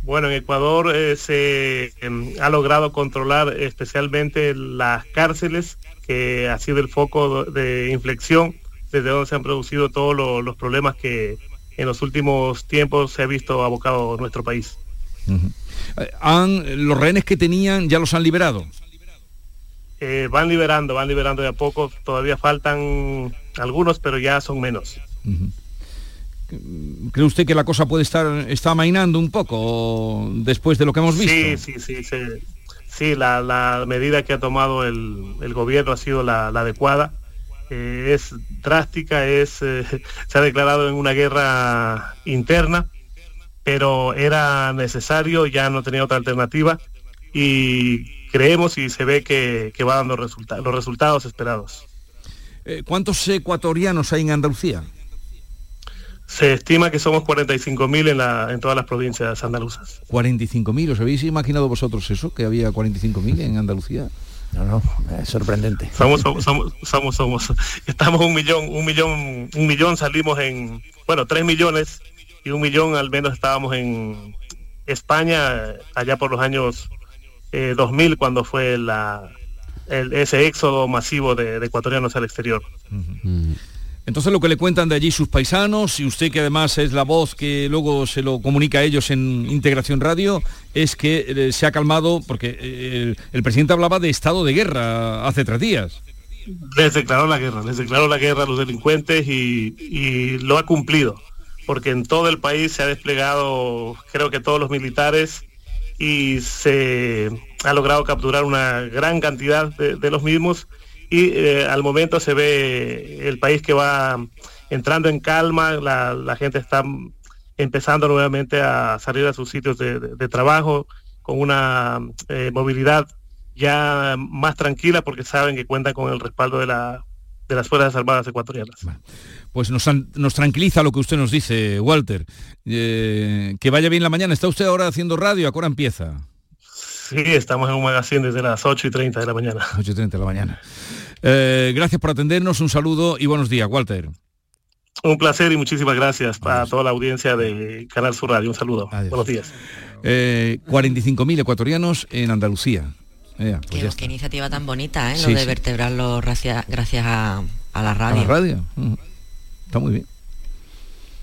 Bueno, en Ecuador eh, se em, ha logrado controlar especialmente las cárceles, que ha sido el foco de inflexión desde donde se han producido todos lo- los problemas que en los últimos tiempos se ha visto abocado nuestro país. Han- ¿Los rehenes que tenían ya los han liberado? Eh, van liberando, van liberando de a poco, todavía faltan algunos, pero ya son menos. ¿Cree usted que la cosa puede estar está amainando un poco después de lo que hemos visto? Sí, sí, sí, sí. Sí, la, la medida que ha tomado el, el gobierno ha sido la, la adecuada. Eh, es drástica, es, eh, se ha declarado en una guerra interna, pero era necesario, ya no tenía otra alternativa y creemos y se ve que, que va dando resulta- los resultados esperados. Eh, ¿Cuántos ecuatorianos hay en Andalucía? Se estima que somos 45.000 en, la, en todas las provincias andaluzas. 45.000, ¿os habéis imaginado vosotros eso? Que había 45.000 en Andalucía. No, no, es sorprendente. Somos, somos, somos, somos, somos. Estamos un millón, un millón, un millón salimos en, bueno, tres millones y un millón al menos estábamos en España allá por los años eh, 2000 cuando fue la, el- ese éxodo masivo de, de ecuatorianos al exterior. Entonces lo que le cuentan de allí sus paisanos y usted que además es la voz que luego se lo comunica a ellos en Integración Radio es que eh, se ha calmado porque eh, el, presidente hablaba de estado de guerra hace tres días. les declaró la guerra, les declaró la guerra a los delincuentes y, lo ha cumplido, porque en todo el país se ha desplegado, creo que todos los militares, y se ha logrado capturar una gran cantidad de los mismos y eh, al momento se ve el país que va entrando en calma, la, la gente está empezando nuevamente a salir a sus sitios de, de- de trabajo con una eh, movilidad ya más tranquila porque saben que cuentan con el respaldo de, la, de las Fuerzas Armadas ecuatorianas. Pues nos, nos tranquiliza lo que usted nos dice, Walter. Eh, que vaya bien la mañana. ¿Está usted ahora haciendo radio? ¿A qué hora empieza? Sí, estamos en un magazine desde las 8 y 30 de la mañana. 8 y 30 de la mañana. Eh, gracias por atendernos, un saludo y buenos días, Walter. Un placer y muchísimas gracias para toda la audiencia de Canal Sur Radio. Un saludo. Buenos días. Eh, 45.000 ecuatorianos en Andalucía. Ea, pues Qué, iniciativa tan bonita, ¿eh? Sí, Lo de sí. vertebrarlo gracias, gracias a, a la ¿A radio. la radio? Está muy bien.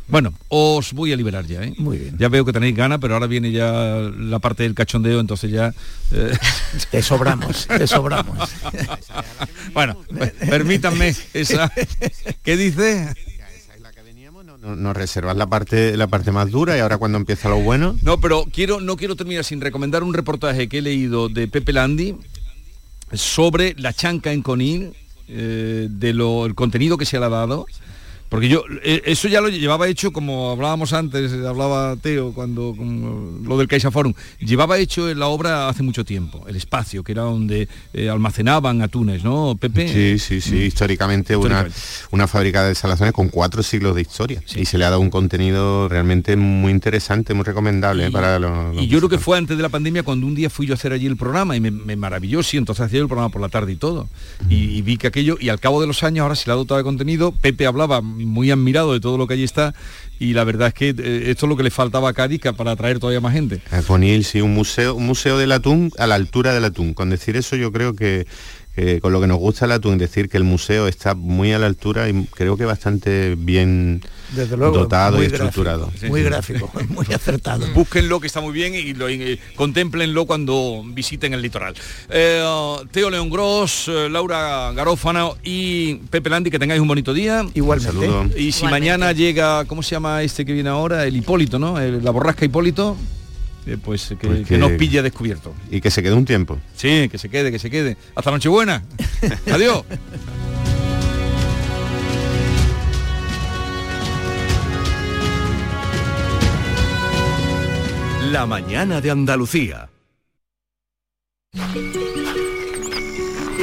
Bueno, os voy a liberar ya, ¿eh? Muy bien. Ya veo que tenéis ganas, pero ahora viene ya la parte del cachondeo, entonces ya... eh, Te sobramos, te sobramos. bueno, permítanme esa... ¿Qué dice? No- Nos reservas la parte, la parte más dura y ahora cuando empieza lo bueno. No, pero quiero, no quiero terminar sin recomendar un reportaje que he leído de Pepe Landi sobre la chanca en Conil, eh, de lo, el contenido que se le ha dado. Porque yo, eh, eso ya lo llevaba hecho, como hablábamos antes, eh, hablaba Teo, cuando con lo del Caixa Forum, llevaba hecho en la obra hace mucho tiempo, el espacio, que era donde eh, almacenaban atunes, ¿no, Pepe? Sí, sí, sí, históricamente, una, Históricamente. una fábrica de desalaciones con cuatro siglos de historia. Y se le ha dado un contenido realmente muy interesante, muy recomendable ¿eh? para los... Y yo creo que fue antes de la pandemia cuando un día fui yo a hacer allí el programa y me, me maravilló, sí, entonces hacía yo el programa por la tarde y todo. Y, y vi que aquello, y al cabo de los años ahora se le ha dotado de contenido, Pepe hablaba muy admirado de todo lo que allí está y la verdad es que eh, esto es lo que le faltaba a Cádiz para atraer todavía más gente. A Conil, sí, un museo, un museo del atún a la altura del atún. Con decir eso yo creo que, que con lo que nos gusta el atún, decir que el museo está muy a la altura y creo que bastante bien Desde luego, dotado y gráfico, estructurado. muy gráfico, muy acertado. Búsquenlo que está muy bien y lo, eh, contémplenlo cuando visiten el litoral. Eh, Teo León Gross, eh, Laura Garófana y Pepe Landi, que tengáis un bonito día. Igualmente. Saludo. Y si Igualmente. mañana llega, ¿cómo se llama este que viene ahora? El Hipólito, ¿no? El- la borrasca Hipólito, eh, pues, que, Pues que que- nos pille descubierto. Y que se quede un tiempo. Sí, que se quede, que se quede. Hasta Nochebuena. Adiós. La mañana de Andalucía.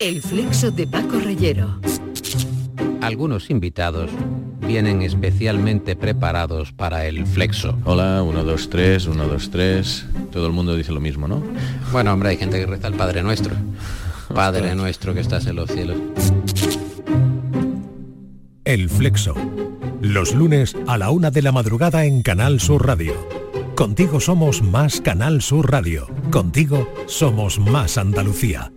El flexo de Paco Reyero. Algunos invitados vienen especialmente preparados para el flexo. Hola, 1, 2, 3, 1, 2, 3. Todo el mundo dice lo mismo, ¿no? Bueno, hombre, hay gente que reza el Padre Nuestro. Padre Nuestro que estás en los cielos. El Flexo. Los lunes a la una de la madrugada en Canal Sur Radio. Contigo somos más Canal Sur Radio. Contigo somos más Andalucía.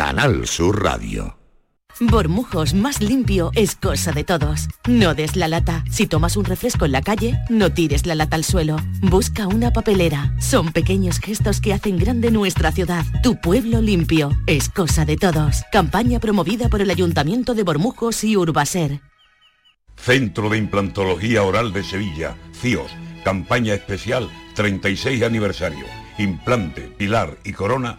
Canal Sur Radio. Bormujos más limpio es cosa de todos. No des la lata. Si tomas un refresco en la calle, no tires la lata al suelo. Busca una papelera. Son pequeños gestos que hacen grande nuestra ciudad. Tu pueblo limpio es cosa de todos. Campaña promovida por el Ayuntamiento de Bormujos y Urbaser. Centro de Implantología Oral de Sevilla, CIOS, campaña especial 36 aniversario. Implante, pilar y corona,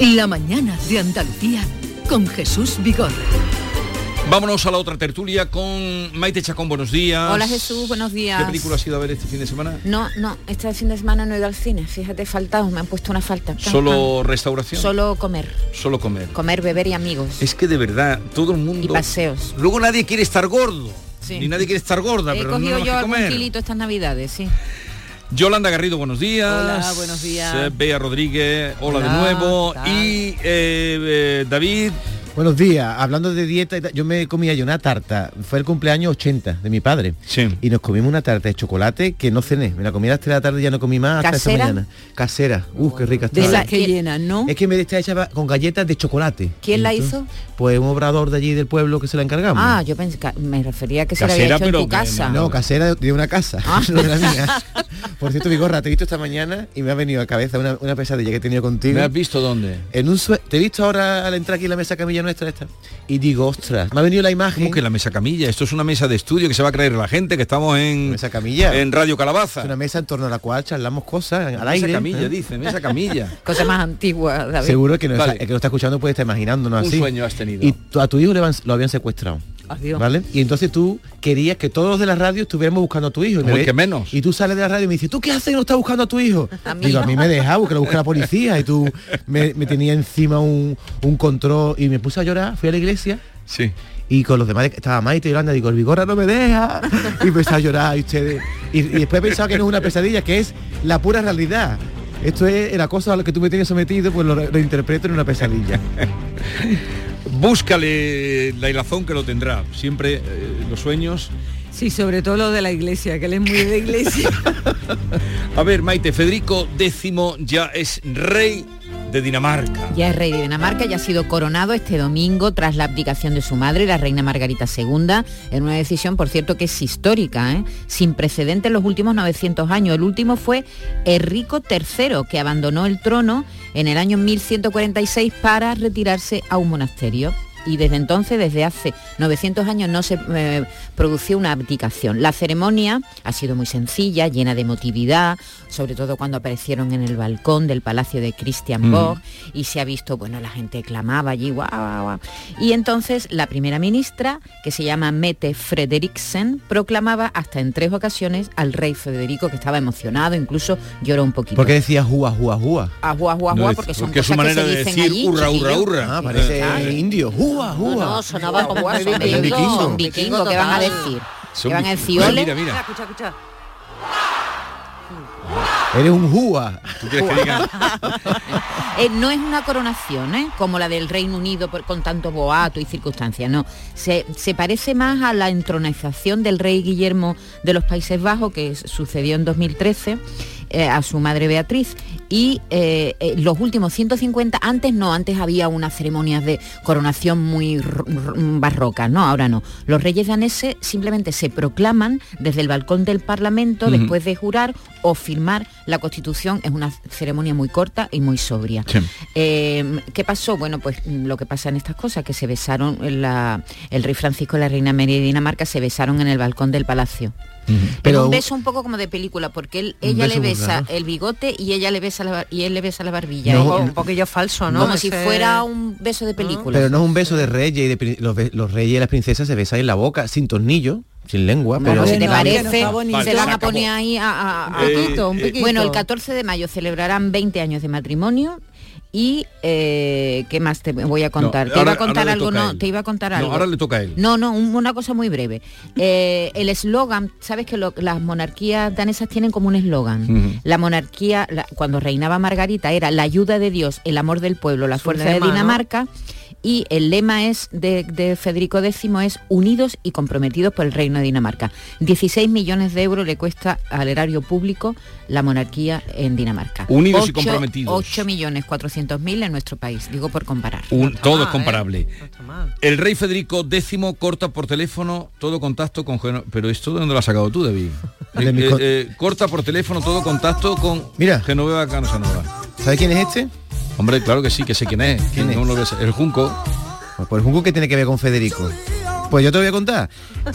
La mañana de Andalucía con Jesús Vigorra. Vámonos a la otra tertulia con Maite Chacón, buenos días. Hola Jesús, buenos días. ¿Qué película has ido a ver este fin de semana? No, no, este fin de semana no he ido al cine, fíjate, faltado, me han puesto una falta. ¿Solo restauración? Solo comer. Solo comer. Comer, beber y amigos. Es que de verdad, todo el mundo... Y paseos. Luego nadie quiere estar gordo. Sí. Ni nadie quiere estar gorda, He pero cogido no yo algún comer. kilito estas navidades, sí. Yolanda Garrido, buenos días. Hola, buenos días. Bea Rodríguez, hola, de nuevo. Y eh, eh, David, Buenos días, hablando de dieta, y tal, yo me comía yo una tarta, fue el cumpleaños 80 de mi padre, y nos comimos una tarta de chocolate que no cené, me la comí a las 3 de la tarde y ya no comí más hasta esta ¿Casera? mañana. Casera, uh, qué rica De estaba. la que llenan, ¿no? Es que me está hecha con galletas de chocolate. ¿Quién la hizo? Pues un obrador de allí del pueblo que se la encargamos. Ah, yo pensé que me refería a que se la había hecho en tu casa. No, casera de- de una casa, Ah. no de la mía. Por cierto, Vigorra, te he visto esta mañana y me ha venido a cabeza una, una pesadilla que he tenido contigo. ¿me has visto dónde? En un te he visto ahora al entrar aquí en la mesa camilla nuestra esta y digo, ostras, me ha venido la imagen. ¿Cómo que la mesa camilla? Esto es una mesa de estudio que se va a creer la gente, que estamos en... Mesa camilla. En Radio Calabaza. Es una mesa en torno a la cual charlamos cosas al Mesa aire. camilla, ¿eh? dice, mesa camilla. Cosa más antigua, David. Seguro que, no Vale. el que lo está escuchando puede estar imaginándonos Un así. sueño has tenido. Y tu- a tu hijo le van- lo habían secuestrado. Adiós. ¿Vale? Y entonces tú querías que todos los de la radio estuviéramos buscando a tu hijo. Y, me que menos. y tú sales de la radio y me dices, ¿tú qué haces que no estás buscando a tu hijo? A mí Digo, a mí me dejaba que lo busque la policía y tú me, me tenía encima un, un control y me puse a llorar, fui a la iglesia Sí. y con los demás estaba Maite y Yolanda, digo, el vigorra no me deja. Y empecé a llorar y ustedes. Y, y después he pensado que no es una pesadilla, que es la pura realidad. Esto es el acoso a lo que tú me tienes sometido, pues lo, lo interpreto en una pesadilla. Búscale la hilazón que lo tendrá. Siempre eh, los sueños. Sí, sobre todo lo de la iglesia, que él es muy de iglesia. A ver, Maite, Federico X ya es rey de Dinamarca. Ya es rey de Dinamarca, ya ha sido coronado este domingo tras la abdicación de su madre, la reina Margarita II, en una decisión, por cierto, que es histórica, ¿eh? sin precedente en los últimos 900 años. El último fue Enrico III, que abandonó el trono en el año 1146 para retirarse a un monasterio. Y desde entonces, desde hace 900 años, no se eh, produció una abdicación. La ceremonia ha sido muy sencilla, llena de emotividad, sobre todo cuando aparecieron en el balcón del palacio de Christian Mm. Borg y se ha visto, bueno, la gente clamaba allí, guau, guau, guau. Y entonces la primera ministra, que se llama Mette Frederiksen, proclamaba hasta en tres ocasiones al rey Federico, que estaba emocionado, incluso lloró un poquito. Porque decía jua, jua, jua. Ah, guau, guau, No, guau, es- porque son porque es su cosas que manera se de dicen decir allí, hurra, hurra, hurra. Ah, parece indio. No, no, sonaba como son vikingos. vikingos, son vikingos, ¿qué van a decir? Son ¿Qué van a decir? Ole. Mira, mira. Escucha, escucha. Eres un jua. ¿Tú quieres que diga? Eh, no es una coronación, ¿eh? como la del Reino Unido por- con tanto boato y circunstancias, no. Se, se parece más a la entronización del rey Guillermo de los Países Bajos, que sucedió en 2013, eh, a su madre Beatriz. Y eh, eh, los últimos 150, antes no, antes había unas ceremonias de coronación muy barrocas, no, ahora no. Los reyes daneses simplemente se proclaman desde el balcón del Parlamento después de jurar o firmar la Constitución. Es una ceremonia muy corta y muy sobria. Eh, ¿Qué pasó? Bueno, pues mm, lo que pasa en estas cosas, que se besaron, la- el rey Francisco y la reina María de Dinamarca se besaron en el balcón del palacio. Pero un beso un poco como de película, porque él, ella le besa el bigote y ella le besa la, y él le besa la barbilla. No, un poquillo falso, ¿no? Como si fuera un beso de película. Pero no es un beso de reyes y de los, reyes y las princesas se besan en la boca, sin tornillo, sin lengua, pero si te parece, que no está bonito. se Vale, van se a acabó. poner ahí a, a- a- Un piquito, un piquito. Bueno, el 14 de mayo celebrarán 20 años de matrimonio y eh, ¿qué más te voy a contar? No, te iba a contar algo, no, te iba a contar No, algo. ahora le toca a él. No, no, un- una cosa muy breve. Eh, el eslogan, sabes que lo- las monarquías danesas tienen como un eslogan. La monarquía, la- cuando reinaba Margarita, era la ayuda de Dios, el amor del pueblo, la Su fuerza de ¿no? Y el lema es de, de Federico X es unidos y comprometidos por el Reino de Dinamarca. 16 millones de euros le cuesta al erario público la monarquía en Dinamarca. Unidos y Ocho- comprometidos. 8 millones 400 mil en nuestro país, digo por comparar. Un- todo es comparable. El rey Federico X corta por teléfono todo contacto con Pero esto de dónde lo has sacado tú, David? De Eh, eh, eh, corta por teléfono todo contacto con Mira. Genoveva Casanova. ¿Sabe quién es este? Hombre, claro que sí, que sé quién es. ¿Quién No es? lo. El Junco. Pues el Junco que tiene que ver con Federico. Pues yo te voy a contar.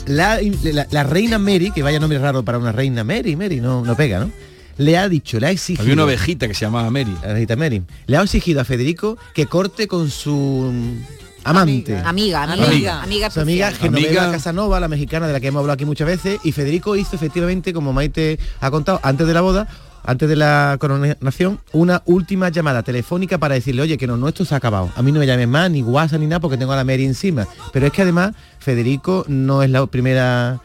La, la- la reina Mary, que vaya nombre raro para una reina Mary, Mary, no, no pega, ¿no? Le ha dicho, le ha exigido. Había una ovejita que se llamaba Mary. La ovejita Mary. Le ha exigido a Federico que corte con su amante. Amiga, amiga, Amiga. amiga, Su amiga. Genoveva Amiga. Casanova, la mexicana de la que hemos hablado aquí muchas veces, y Federico hizo efectivamente, como Maite ha contado, antes de la boda, antes de la coronación, una última llamada telefónica para decirle, oye, que lo nuestro se ha acabado. A mí no me llames más, ni WhatsApp, ni nada, porque tengo a la Mary encima. Pero es que además, Federico no es la primera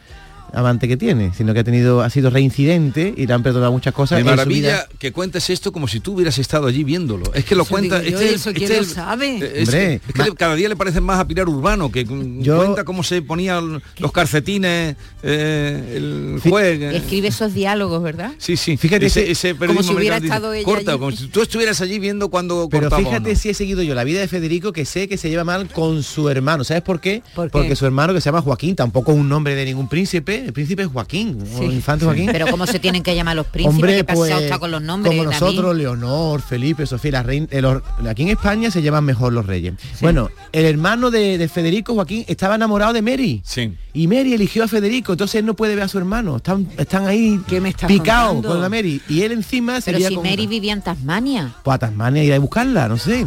amante que tiene, sino que ha tenido, ha sido reincidente y le han perdonado muchas cosas. Su maravilla vida. que cuentes esto como si tú hubieras estado allí viéndolo. Es que lo cuenta. digo yo, ¿y es- eso quién es- lo sabe? es- Hombre, es que ma- le- cada día le parecen más a Pilar Urbano, que Yo- cuenta cómo se ponían los calcetines, eh, el juez. eh. Escribe esos diálogos, ¿verdad? Sí, sí. Fíjate ese, ese como si hubiera estado dice, ella corta, allí. como si tú estuvieras allí viendo cuando Pero cortaba fíjate no. si he seguido yo la vida de Federico, que sé que se lleva mal con su hermano. ¿Sabes por qué? ¿Por qué? Porque su hermano, que se llama Joaquín, tampoco un nombre de ningún príncipe, el príncipe es Joaquín, o infante Joaquín. Pero cómo se tienen que llamar los príncipes, Hombre, qué pues, está con los nombres. como David? nosotros, Leonor, Felipe, Sofía, la reina, eh, los- aquí en España se llaman mejor los reyes. Bueno, el hermano de, de Federico, Joaquín, estaba enamorado de Mary. Sí. Y Mary eligió a Federico, entonces él no puede ver a su hermano. Están, están ahí ¿Qué me estás picados con la Mary. Y él encima se Pero si con- Mary vivía en Tasmania. pues a Tasmania ir a buscarla, no sé.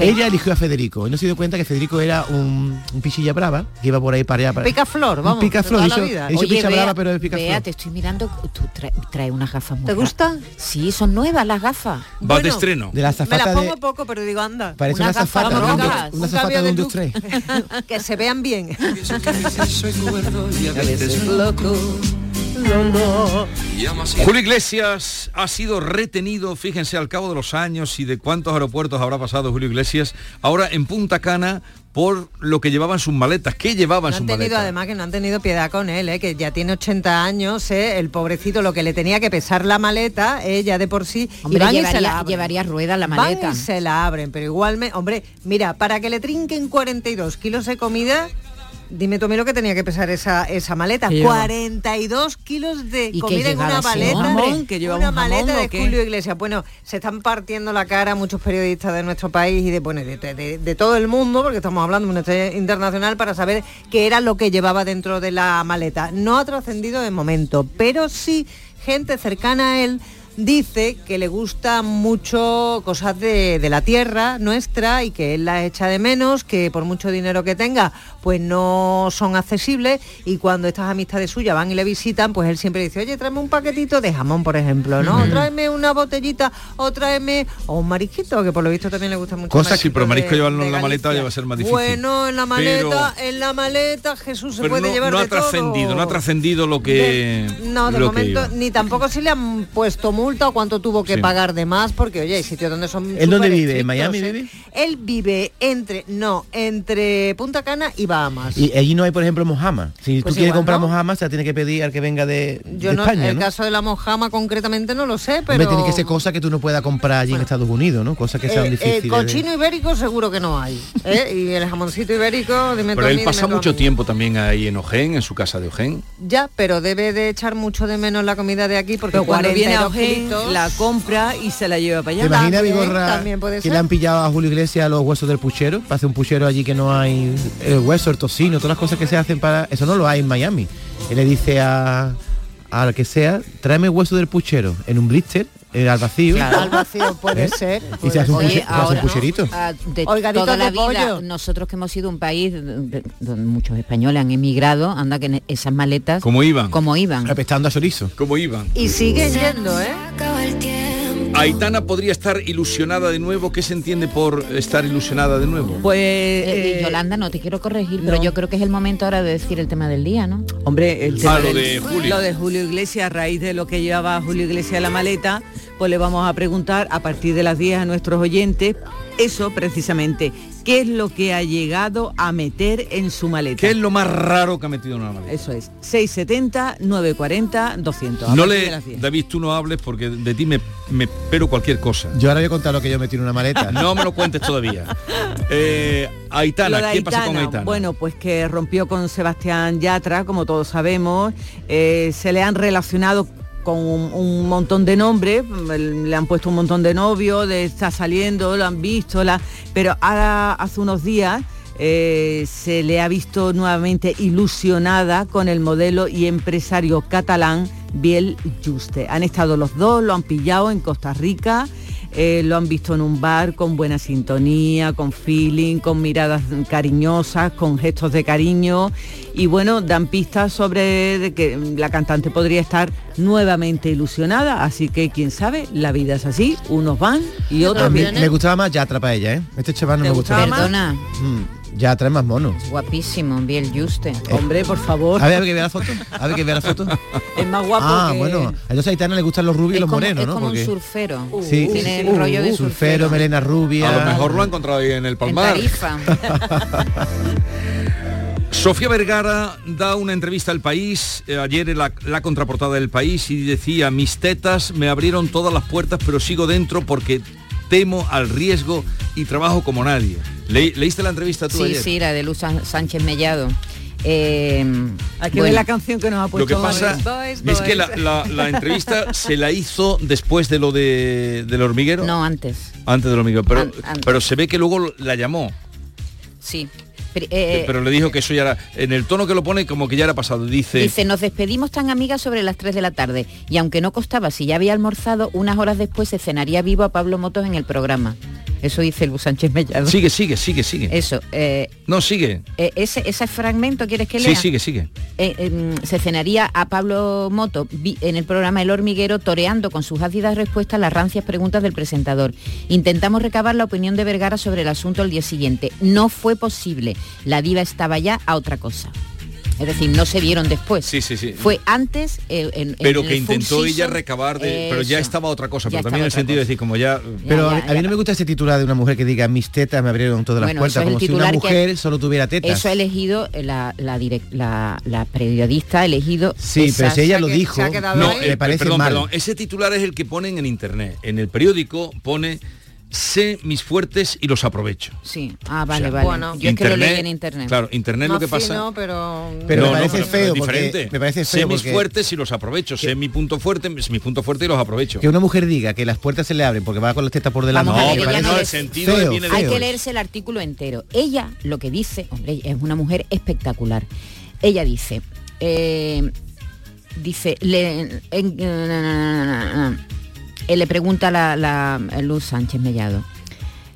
Ella eligió a Federico y no se dio cuenta que Federico era un, un pichilla brava que iba por ahí para allá. Para... Picaflor, vamos, Un picaflor, dicho, dicho Oye, picha Bea, brava, pero es picaflor. Bea, te estoy mirando, tú trae, trae unas gafas muy ¿Te gustan? Sí, son nuevas las gafas. Vas de estreno. De la Me las pongo de... poco, pero digo, anda. Parece una dos- una un azafata cambio de un look. 2-3. que se vean bien. Julio Iglesias ha sido retenido, fíjense, al cabo de los años y de cuántos aeropuertos habrá pasado Julio Iglesias, ahora en Punta Cana por lo que llevaban sus maletas. ¿Qué llevaban No sus han tenido, maletas? además, que no han tenido piedad con él, ¿eh? que ya tiene 80 años, ¿eh? el pobrecito, lo que le tenía que pesar la maleta, ella de por sí, y van y se llevaría, la llevaría ruedas la Van maleta. y se la abren, pero igualmente, hombre, mira, para que le trinquen 42 kilos de comida, dime tú a mí lo que tenía que pesar esa, esa maleta. ¿Qué lleva? 42 kilos de ¿Y comida en una maleta. llevaba una un jamón maleta de? Julio Iglesias. Bueno, se están partiendo la cara muchos periodistas de nuestro país y de, bueno, de, de- de todo el mundo, porque estamos hablando de una estrella internacional, para saber qué era lo que llevaba dentro de la maleta. No ha trascendido de momento, pero sí gente cercana a él dice que le gusta mucho cosas de, de la tierra nuestra y que él las echa de menos, que por mucho dinero que tenga, pues no son accesibles y cuando estas amistades suyas van y le visitan, pues él siempre dice, oye, tráeme un paquetito de jamón, por ejemplo, ¿no? Ujú. Tráeme una botellita o tráeme o un marisquito, que por lo visto también le gusta mucho. Cosas sí, pero marisco de- llevarlo de en la maleta ya va a ser más difícil. Bueno, en la maleta, Pero- en la maleta Jesús se puede no, llevar no ha trascendido, no ha trascendido lo que No, de lo que momento ni tampoco si le han puesto multa o cuánto tuvo que Sí. pagar de más, porque oye, hay sitios donde son. ¿Él dónde vive? ¿En Miami ¿eh? vive? Él vive entre, no, entre Punta Cana y Bahamas. Y allí no hay, por ejemplo, mojama. Si Pues tú quieres igual, comprar ¿no? mojama, se la tiene que pedir al que venga de, Yo de no, España, el ¿no? caso de la mojama concretamente no lo sé, pero. Hombre, tiene que ser cosas que tú no puedas comprar allí en Estados Unidos, ¿no? Cosas que sean Eh, eh, difíciles. de- cochino ibérico seguro que no hay. ¿eh? Y el jamoncito ibérico, dime Pero él mí, pasa mucho tiempo también ahí en Ojén, en su casa de Ojén. Ya, pero debe de echar mucho de menos la comida de aquí porque Pero cuando viene a 42 Ojén, la compra y se la lleva para ¿Te allá. imaginas, También, Vigorra, también puede que ser. le han pillado a Julio Iglesias los huesos del puchero? Para hacer un puchero allí que no hay el hueso, el tocino, todas las cosas que se hacen para... Eso no lo hay en Miami. Él le dice a al que sea, tráeme hueso del puchero en un blister, eh, al vacío. Claro. Al vacío puede ¿Eh? ser, Y se hace un, Oye, un ah, de toda la vida, pollo. nosotros que hemos sido un país de- donde muchos españoles han emigrado, anda que esas maletas... ¿Cómo iban? Como iban. Apestando a chorizo. ¿Cómo iban? Y sigue yendo, ¿eh? Aitana podría estar ilusionada de nuevo. ¿Qué se entiende por estar ilusionada de nuevo? Pues Eh, eh, Yolanda, no te quiero corregir, pero yo creo que es el momento ahora de decir el tema del día, ¿no? Hombre, el Ah, tema lo del- de Julio. lo de Julio Iglesias, a raíz de lo que llevaba Julio Iglesias en la maleta, pues le vamos a preguntar a partir de las 10 a nuestros oyentes eso precisamente. Qué es lo que ha llegado a meter en su maleta. ¿Qué es lo más raro que ha metido en una maleta? Eso es, 670, 940, 200. A No le, las 10. David, tú no hables porque de ti me, me espero cualquier cosa. Yo ahora voy a contar lo que yo metí en una maleta. No me lo cuentes todavía. Eh, Aitana, ¿qué pasa con Aitana? Bueno, pues que rompió con Sebastián Yatra, como todos sabemos. Eh, se le han relacionado con un, montón de nombres, le han puesto un montón de novios, de está saliendo, lo han visto, la, pero ahora hace unos días eh, se le ha visto nuevamente ilusionada con el modelo y empresario catalán Biel Juste. Han estado los dos, lo han pillado en Costa Rica. Eh, lo han visto en un bar con buena sintonía, con feeling, con miradas cariñosas, con gestos de cariño y bueno, dan pistas sobre de que la cantante podría estar nuevamente ilusionada, así que quién sabe, la vida es así, unos van y otros A mí vienen. me gustaba más Yatra para ella, ¿eh? Este chaval no ¿Te me gustaba. gustaba Perdona, Mm, Yatra es más mono. guapísimo, Biel Juste. Hombre, por favor. A ver, a ver que vea la foto. A ver que vea la foto. Es más guapo Ah, que- bueno. Entonces a Aitana le gustan los rubios y los como, morenos, es ¿no? como Porque- un surfero. Sí, Tiene sí, el rollo de surfero, surfero. melena rubia. A lo mejor lo ha encontrado ahí en el En Palmar. Tarifa. Sofía Vergara da una entrevista al país, eh, ayer en la, la contraportada del país, y decía, mis tetas me abrieron todas las puertas, pero sigo dentro porque temo al riesgo y trabajo como nadie. Le- ¿Leíste la entrevista tú Sí, ayer? sí, la de Luz Sánchez Mellado. Eh, Hay que bueno, la canción que nos ha Lo que puesto pasa Boys, es boys. que la, la- la entrevista se la hizo después de lo de, del hormiguero. No, antes. Antes del hormiguero, pero, An- antes. pero se ve que luego la llamó. Sí. Pero, eh, pero le dijo que eso ya era, en el tono que lo pone, como que ya era pasado. Dice, Dice, nos despedimos tan amigas sobre las 3 de la tarde y aunque no costaba, si ya había almorzado, unas horas después se cenaría vivo a Pablo Motos en el programa. Eso dice el Sánchez Mellado. sigue, sigue, sigue, sigue. Eso. eh, No, sigue. eh, ese, ese fragmento, ¿quieres que Sí, lea? sigue, sigue. Eh, em, se cenaría a Pablo Moto en el programa El Hormiguero toreando con sus ácidas respuestas las rancias preguntas del presentador. Intentamos recabar la opinión de Vergara sobre el asunto el día siguiente. No fue posible. La diva estaba ya a otra cosa. Es decir, no se vieron después. Sí, sí, sí. Fue antes eh, en- pero que intentó ella recabar de, pero ya estaba otra cosa, Ya pero también en el estaba sentido de otra decir como ya Pero Ya, a- ya, a mí no me gusta ese titular de una mujer que diga mis tetas me abrieron todas las Bueno, puertas, es el como si una que- mujer solo tuviera tetas. Eso ha elegido la, la, la, la periodista, ha elegido... Sí, pero si ella lo que- dijo, no, eh, me parece perdón, mal. perdón, ese titular es el que ponen en internet. En el periódico pone sé mis fuertes y los aprovecho. Sí, ah, vale, O sea, vale. bueno, Yo es que lo Internet, leí en internet. Claro, internet lo Más que pasa. fino, pero... Pero No, me no, parece pero feo es diferente. me parece sé feo mis porque- fuertes y los aprovecho. Sé mi punto fuerte, es mi punto fuerte y los aprovecho. Que una mujer diga que las puertas se le abren porque va con las tetas por delante. No, pero no, no el sentido feo, viene de Hay feo. que leerse el artículo entero. Ella lo que dice, hombre, es una mujer espectacular. Ella dice, eh, dice, le, en- eh, le pregunta la, la Luz Sánchez Mellado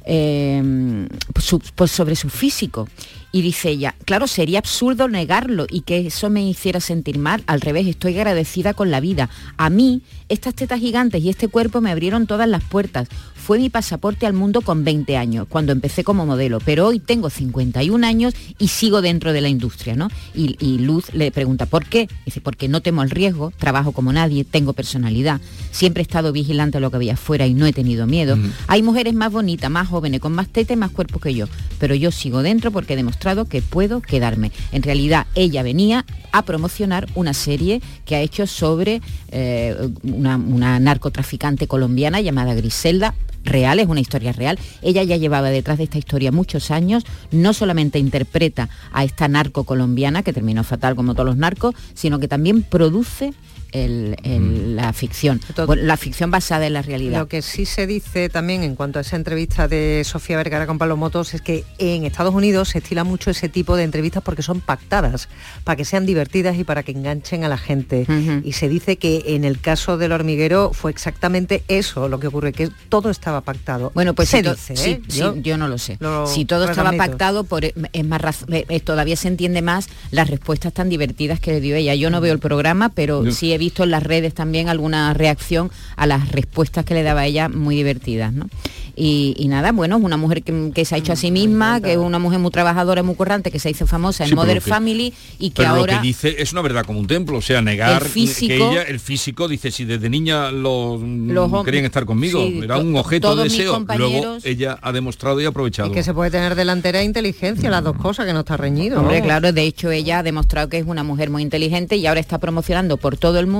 eh, pues pues sobre su físico. Y dice ella, claro, sería absurdo negarlo y que eso me hiciera sentir mal. Al revés, estoy agradecida con la vida. A mí, estas tetas gigantes y este cuerpo me abrieron todas las puertas. Fue mi pasaporte al mundo con 20 años, cuando empecé como modelo. Pero hoy tengo 51 años y sigo dentro de la industria, ¿no? Y, y Luz le pregunta, ¿por qué? Dice, porque no temo al riesgo, trabajo como nadie, tengo personalidad. Siempre he estado vigilante a lo que había afuera y no he tenido miedo. Hay mujeres más bonitas, más jóvenes, con más teta y más cuerpo que yo. Pero yo sigo dentro porque he demostrado que puedo quedarme. En realidad, ella venía a promocionar una serie que ha hecho sobre eh, una, una narcotraficante colombiana llamada Griselda. Real, es una historia real. Ella ya llevaba detrás de esta historia muchos años. No solamente interpreta a esta narco colombiana, que terminó fatal como todos los narcos, sino que también produce el- el- la ficción. Bueno, la ficción basada en la realidad. Lo que sí se dice también en cuanto a esa entrevista de Sofía Vergara con Pablo Motos es que en Estados Unidos se estila mucho ese tipo de entrevistas porque son pactadas, para que sean divertidas y para que enganchen a la gente. Y se dice que en el caso del hormiguero fue exactamente eso lo que ocurre, que todo estaba pactado. Bueno, pues se si to- dice, sí, ¿eh? sí, yo, no lo sé. lo si todo estaba pactado, por, es más raz- eh, eh, todavía se entiende más las respuestas tan divertidas que le dio ella. Yo no veo el programa, pero Yo- sí he visto en las redes también alguna reacción a las respuestas que le daba ella muy divertidas, ¿no? Y, y nada, bueno, es una mujer que, que se ha hecho a sí misma, que es una mujer muy trabajadora, muy currante, que se hizo famosa en Sí, que- Family y que Pero ahora... lo que dice es una verdad como un templo, o sea, negar El físico- que ella, el físico, dice, si desde niña los, Los querían estar conmigo, sí, era un objeto de deseo. Luego ella ha demostrado y aprovechado. Y que se puede tener delantera e inteligencia, las dos cosas, que no está reñido. Hombre, ¿no? claro, de hecho ella ha demostrado que es una mujer muy inteligente y ahora está promocionando por todo el mundo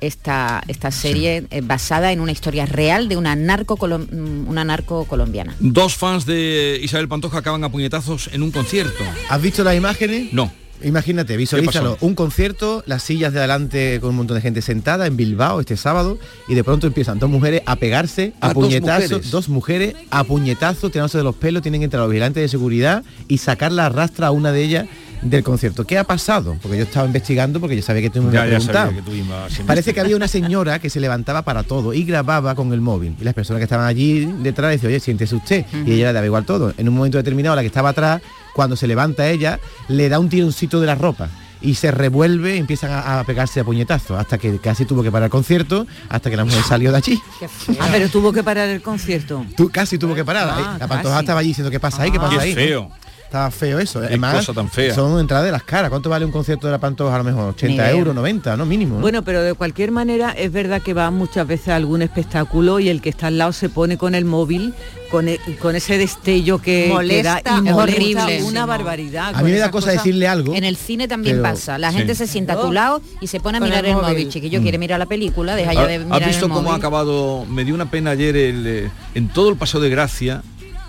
esta, esta serie eh, basada en una historia real de una narco, mm, una narco colombiana. Dos fans de Isabel Pantoja acaban a puñetazos en un concierto. ¿Has visto las imágenes? No. Imagínate, visualízalo. Un concierto, las sillas de adelante con un montón de gente sentada en Bilbao este sábado y de pronto empiezan dos mujeres a pegarse a Ah, dos puñetazos, mujeres. dos mujeres a puñetazos, tirándose de los pelos, tienen que entrar los vigilantes de seguridad y sacar la rastra a una de ellas del concierto. ¿Qué ha pasado? Porque yo estaba investigando porque yo sabía que tú me Ya, habías preguntado. que tú ibas a Parece que había una señora que se levantaba para todo y grababa con el móvil. Y las personas que estaban allí detrás decían, oye, siéntese usted. Y ella le daba igual todo. En un momento determinado, la que estaba atrás, cuando se levanta ella, le da un tironcito de la ropa. Y se revuelve y empiezan a, a pegarse a puñetazos. Hasta que casi tuvo que parar el concierto, hasta que la mujer salió de allí. Ah, pero tuvo que parar el concierto. Tú casi tuvo que parar. Ah, la Pantoja estaba allí diciendo, ¿qué pasa ahí? ¿Qué Ah. pasa Qué ahí? feo. Estaba feo eso. Qué Además, cosa tan fea. son entradas de las caras. ¿Cuánto vale un concierto de la Pantoja? A lo mejor 80 idea. euros, 90, ¿no? Mínimo. ¿no? Bueno, pero de cualquier manera es verdad que va muchas veces a algún espectáculo y el que está al lado se pone con el móvil, con, e- con ese destello que, Molesta, que da y es horrible. una barbaridad. a mí me da cosa cosas. decirle algo. En el cine también Pero- pasa. La gente Sí. se sienta a tu lado y se pone a Con mirar el el móvil. móvil. Chiquillo, quiere mirar la película, deja ya de ¿Has mirar visto el cómo ha acabado? Me dio una pena ayer el, eh, en todo el paseo de Gracia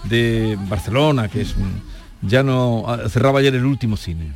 de Barcelona, que es un- ya no ah, cerraba ayer el último cine.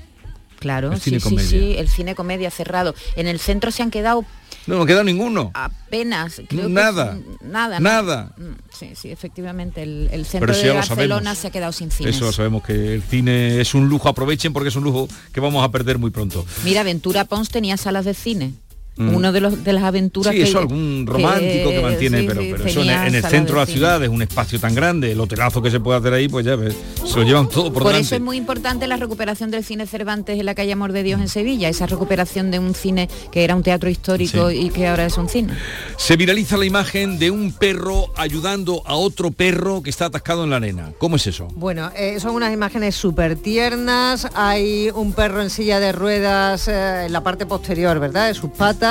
Claro, el cine sí, comedia. sí, el cine comedia cerrado. En el centro se han quedado No, no queda ninguno. apenas. creo Nada. nada. Nada. Mm, Sí, sí, efectivamente. El, el centro de Barcelona se ha quedado sin cines. Eso sabemos que el cine es un lujo, aprovechen porque es un lujo que vamos a perder muy pronto. Mira, Ventura Pons tenía salas de cine. Mm. Uno de los de las aventuras Sí, que eso algún romántico que, mantiene, sí, pero, sí, pero eso en, el centro de la ciudad es un espacio tan grande, el hotelazo que se puede hacer ahí, pues ya ves, se lo llevan todo por, Por delante. eso es muy importante la recuperación del cine Cervantes en la calle Amor de Dios en Sevilla, esa recuperación de un cine que era un teatro histórico Sí. y que ahora es un cine. Se viraliza la imagen de un perro ayudando a otro perro que está atascado en la arena. ¿Cómo es eso? Bueno, eh, son unas imágenes súper tiernas. Hay un perro en silla de ruedas eh, en la parte posterior, ¿verdad? De sus patas,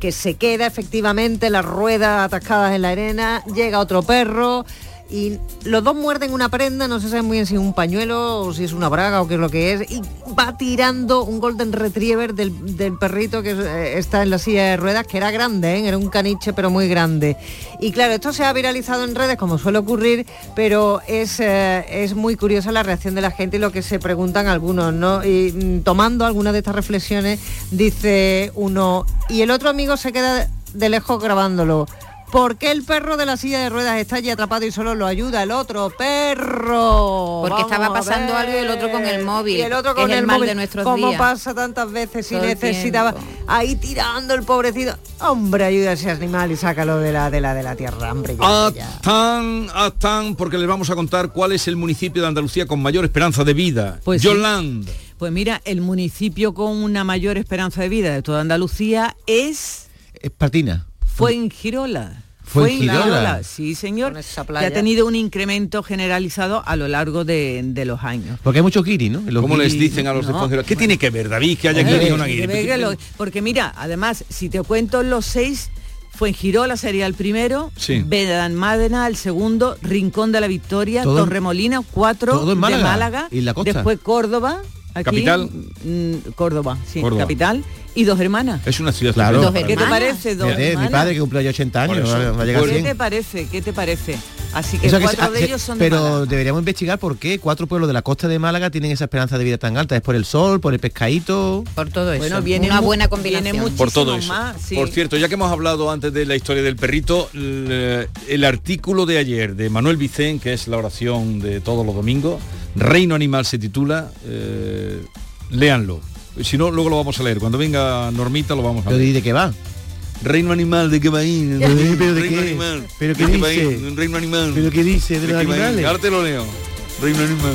que se queda efectivamente las ruedas atascadas en la arena. Llega otro perro y los dos muerden una prenda, no se sabe muy bien si es un pañuelo o si es una braga o qué es lo que es, y va tirando un golden retriever del, perrito que eh, está en la silla de ruedas, que era grande, ¿eh? era un caniche pero muy grande. Y claro, esto se ha viralizado en redes como suele ocurrir, pero es, eh, es muy curiosa la reacción de la gente y lo que se preguntan algunos, ¿no? Y mm, tomando algunas de estas reflexiones, dice uno, y el otro amigo se queda de lejos grabándolo. ¿Por qué el perro de la silla de ruedas está allí atrapado y solo lo ayuda el otro perro? Porque Vamos estaba pasando algo y el otro con el móvil. Y el otro Es con el el, mal móvil. de nuestros ¿Cómo días. pasa tantas veces si Todo necesitaba tiempo. ahí tirando el pobrecito? Hombre, ayuda a ese animal y sácalo de la de la de la tierra, hombre. ya, ya. Atán, Atán, porque les vamos a contar cuál es el municipio de Andalucía con mayor esperanza de vida. Pues sí. Yolanda. Pues mira, el municipio con una mayor esperanza de vida de toda Andalucía es Espartina. Fuengirola. Fuengirola. sí señor, que ha tenido un incremento generalizado a lo largo de, de los años. Porque hay muchos guiris, ¿no? Los ¿Cómo les dicen a los de no, Fuengirola? ¿Qué tiene que ver, David, que haya guiri o que guiri? ve que lo- porque mira, además, si te cuento los seis, Fuengirola sería el primero, Sí. Benalmádena el segundo, Rincón de la Victoria, Torremolino, cuatro todo en Málaga, de Málaga, y la costa. después Córdoba, aquí, Capital. mm, Córdoba, sí, Córdoba. capital, y dos hermanas. Es una ciudad Claro. Dos ¿Qué te parece, dos mi padre que cumple ya 80 años, va va a llegar a ¿Qué 100. te parece? ¿Qué te parece? Así que Eso que cuatro se- de ah, ellos son de pero Málaga. deberíamos investigar por qué cuatro pueblos de la costa de Málaga tienen esa esperanza de vida tan alta. ¿Es por el sol, por el pescadito? Por todo eso. Bueno, viene una buena viene combinación. por todo eso. más, sí. Por cierto, ya que hemos hablado antes de la historia del perrito, el, el artículo de ayer de Manuel Vicén, que es la oración de todos los domingos, Reino Animal se titula, eh, léanlo. Si no, luego lo vamos a leer. Cuando venga Normita lo vamos a Pero leer. ¿y de qué va? Reino Animal, ¿de qué va ahí? ¿Pero de Reino qué? Animal. ¿Pero qué dice? Reino Animal. ¿Pero qué dice de los animales? Ahora te lo leo. Reino Animal.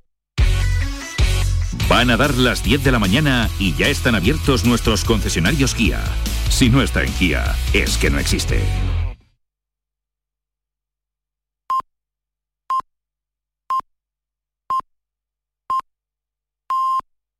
Van a dar las 10 de la mañana y ya están abiertos nuestros concesionarios Kia. Si no está en Kia, es que no existe.